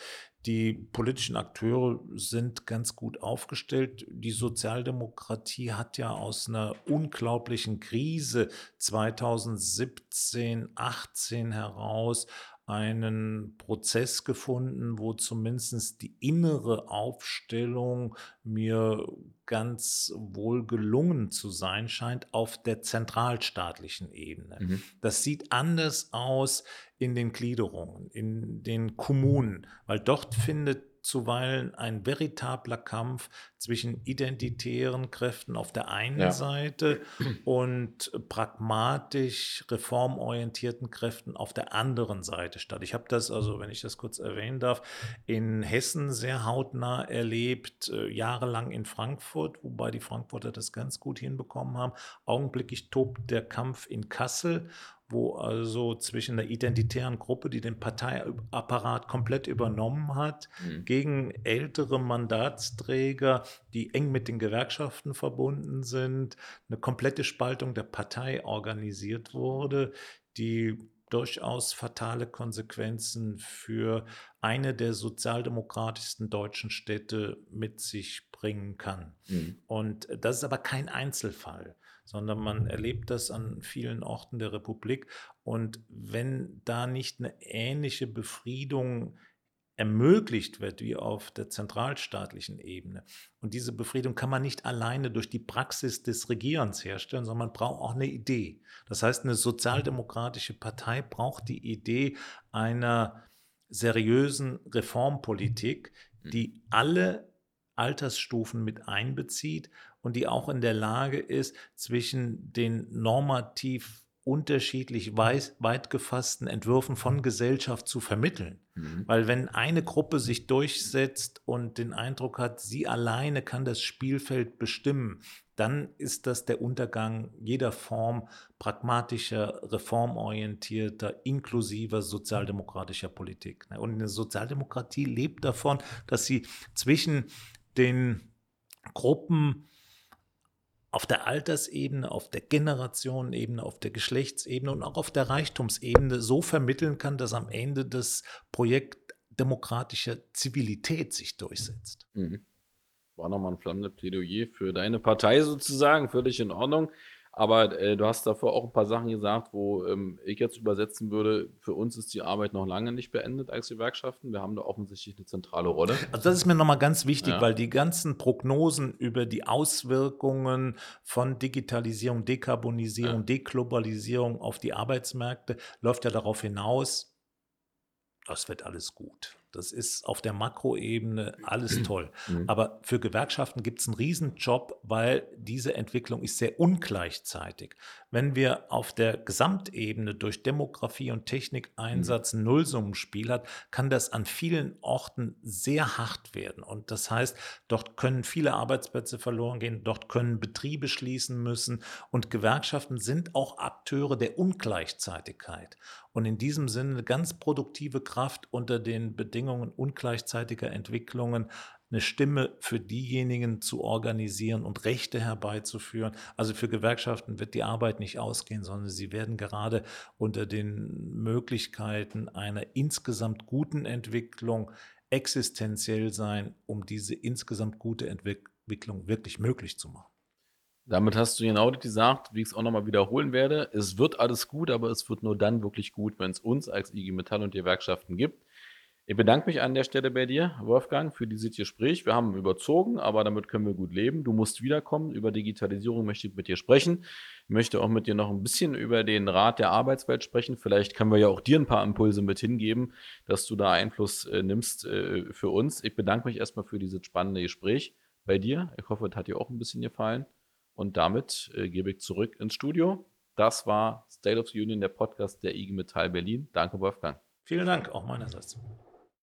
Die politischen Akteure sind ganz gut aufgestellt. Die Sozialdemokratie hat ja aus einer unglaublichen Krise 2017, 18 heraus einen Prozess gefunden, wo zumindest die innere Aufstellung mir ganz wohl gelungen zu sein scheint auf der zentralstaatlichen Ebene. Mhm. Das sieht anders aus in den Gliederungen, in den Kommunen, weil dort findet zuweilen ein veritabler Kampf zwischen identitären Kräften auf der einen ja. Seite und pragmatisch reformorientierten Kräften auf der anderen Seite statt. Ich habe das, also wenn ich das kurz erwähnen darf, in Hessen sehr hautnah erlebt, äh, jahrelang in Frankfurt, wobei die Frankfurter das ganz gut hinbekommen haben. Augenblicklich tobt der Kampf in Kassel wo also zwischen der identitären Gruppe, die den Parteiapparat komplett übernommen hat, mhm. gegen ältere Mandatsträger, die eng mit den Gewerkschaften verbunden sind, eine komplette Spaltung der Partei organisiert wurde, die durchaus fatale Konsequenzen für eine der sozialdemokratischsten deutschen Städte mit sich bringen kann. Mhm. Und das ist aber kein Einzelfall sondern man erlebt das an vielen Orten der Republik. Und wenn da nicht eine ähnliche Befriedung ermöglicht wird wie auf der zentralstaatlichen Ebene. Und diese Befriedung kann man nicht alleine durch die Praxis des Regierens herstellen, sondern man braucht auch eine Idee. Das heißt, eine sozialdemokratische Partei braucht die Idee einer seriösen Reformpolitik, die alle Altersstufen mit einbezieht und die auch in der Lage ist, zwischen den normativ unterschiedlich weit, weit gefassten Entwürfen von Gesellschaft zu vermitteln. Mhm. Weil wenn eine Gruppe sich durchsetzt und den Eindruck hat, sie alleine kann das Spielfeld bestimmen, dann ist das der Untergang jeder Form pragmatischer, reformorientierter, inklusiver sozialdemokratischer Politik. Und eine Sozialdemokratie lebt davon, dass sie zwischen den Gruppen auf der Altersebene, auf der Generationenebene, auf der Geschlechtsebene und auch auf der Reichtumsebene so vermitteln kann, dass am Ende das Projekt demokratischer Zivilität sich durchsetzt. Mhm. War nochmal ein flammendes Plädoyer für deine Partei sozusagen, völlig in Ordnung. Aber äh, du hast davor auch ein paar Sachen gesagt, wo ähm, ich jetzt übersetzen würde, für uns ist die Arbeit noch lange nicht beendet als Gewerkschaften. Wir haben da offensichtlich eine zentrale Rolle. Also das ist mir nochmal ganz wichtig, ja. weil die ganzen Prognosen über die Auswirkungen von Digitalisierung, Dekarbonisierung, ja. Deglobalisierung auf die Arbeitsmärkte läuft ja darauf hinaus, das wird alles gut. Das ist auf der Makroebene alles toll. Mhm. Aber für Gewerkschaften gibt es einen Riesenjob, weil diese Entwicklung ist sehr ungleichzeitig. Wenn wir auf der Gesamtebene durch Demografie und Technikeinsatz ein Nullsummenspiel hat, kann das an vielen Orten sehr hart werden. Und das heißt, dort können viele Arbeitsplätze verloren gehen, dort können Betriebe schließen müssen. Und Gewerkschaften sind auch Akteure der Ungleichzeitigkeit. Und in diesem Sinne eine ganz produktive Kraft unter den Bedingungen ungleichzeitiger Entwicklungen eine Stimme für diejenigen zu organisieren und Rechte herbeizuführen. Also für Gewerkschaften wird die Arbeit nicht ausgehen, sondern sie werden gerade unter den Möglichkeiten einer insgesamt guten Entwicklung existenziell sein, um diese insgesamt gute Entwicklung wirklich möglich zu machen. Damit hast du genau gesagt, wie ich es auch nochmal wiederholen werde. Es wird alles gut, aber es wird nur dann wirklich gut, wenn es uns als IG Metall und die Gewerkschaften gibt. Ich bedanke mich an der Stelle bei dir, Wolfgang, für dieses Gespräch. Wir haben überzogen, aber damit können wir gut leben. Du musst wiederkommen. Über Digitalisierung möchte ich mit dir sprechen. Ich möchte auch mit dir noch ein bisschen über den Rat der Arbeitswelt sprechen. Vielleicht können wir ja auch dir ein paar Impulse mit hingeben, dass du da Einfluss äh, nimmst äh, für uns. Ich bedanke mich erstmal für dieses spannende Gespräch bei dir. Ich hoffe, es hat dir auch ein bisschen gefallen. Und damit äh, gebe ich zurück ins Studio. Das war State of the Union, der Podcast der IG Metall Berlin. Danke, Wolfgang. Vielen Dank, auch meinerseits.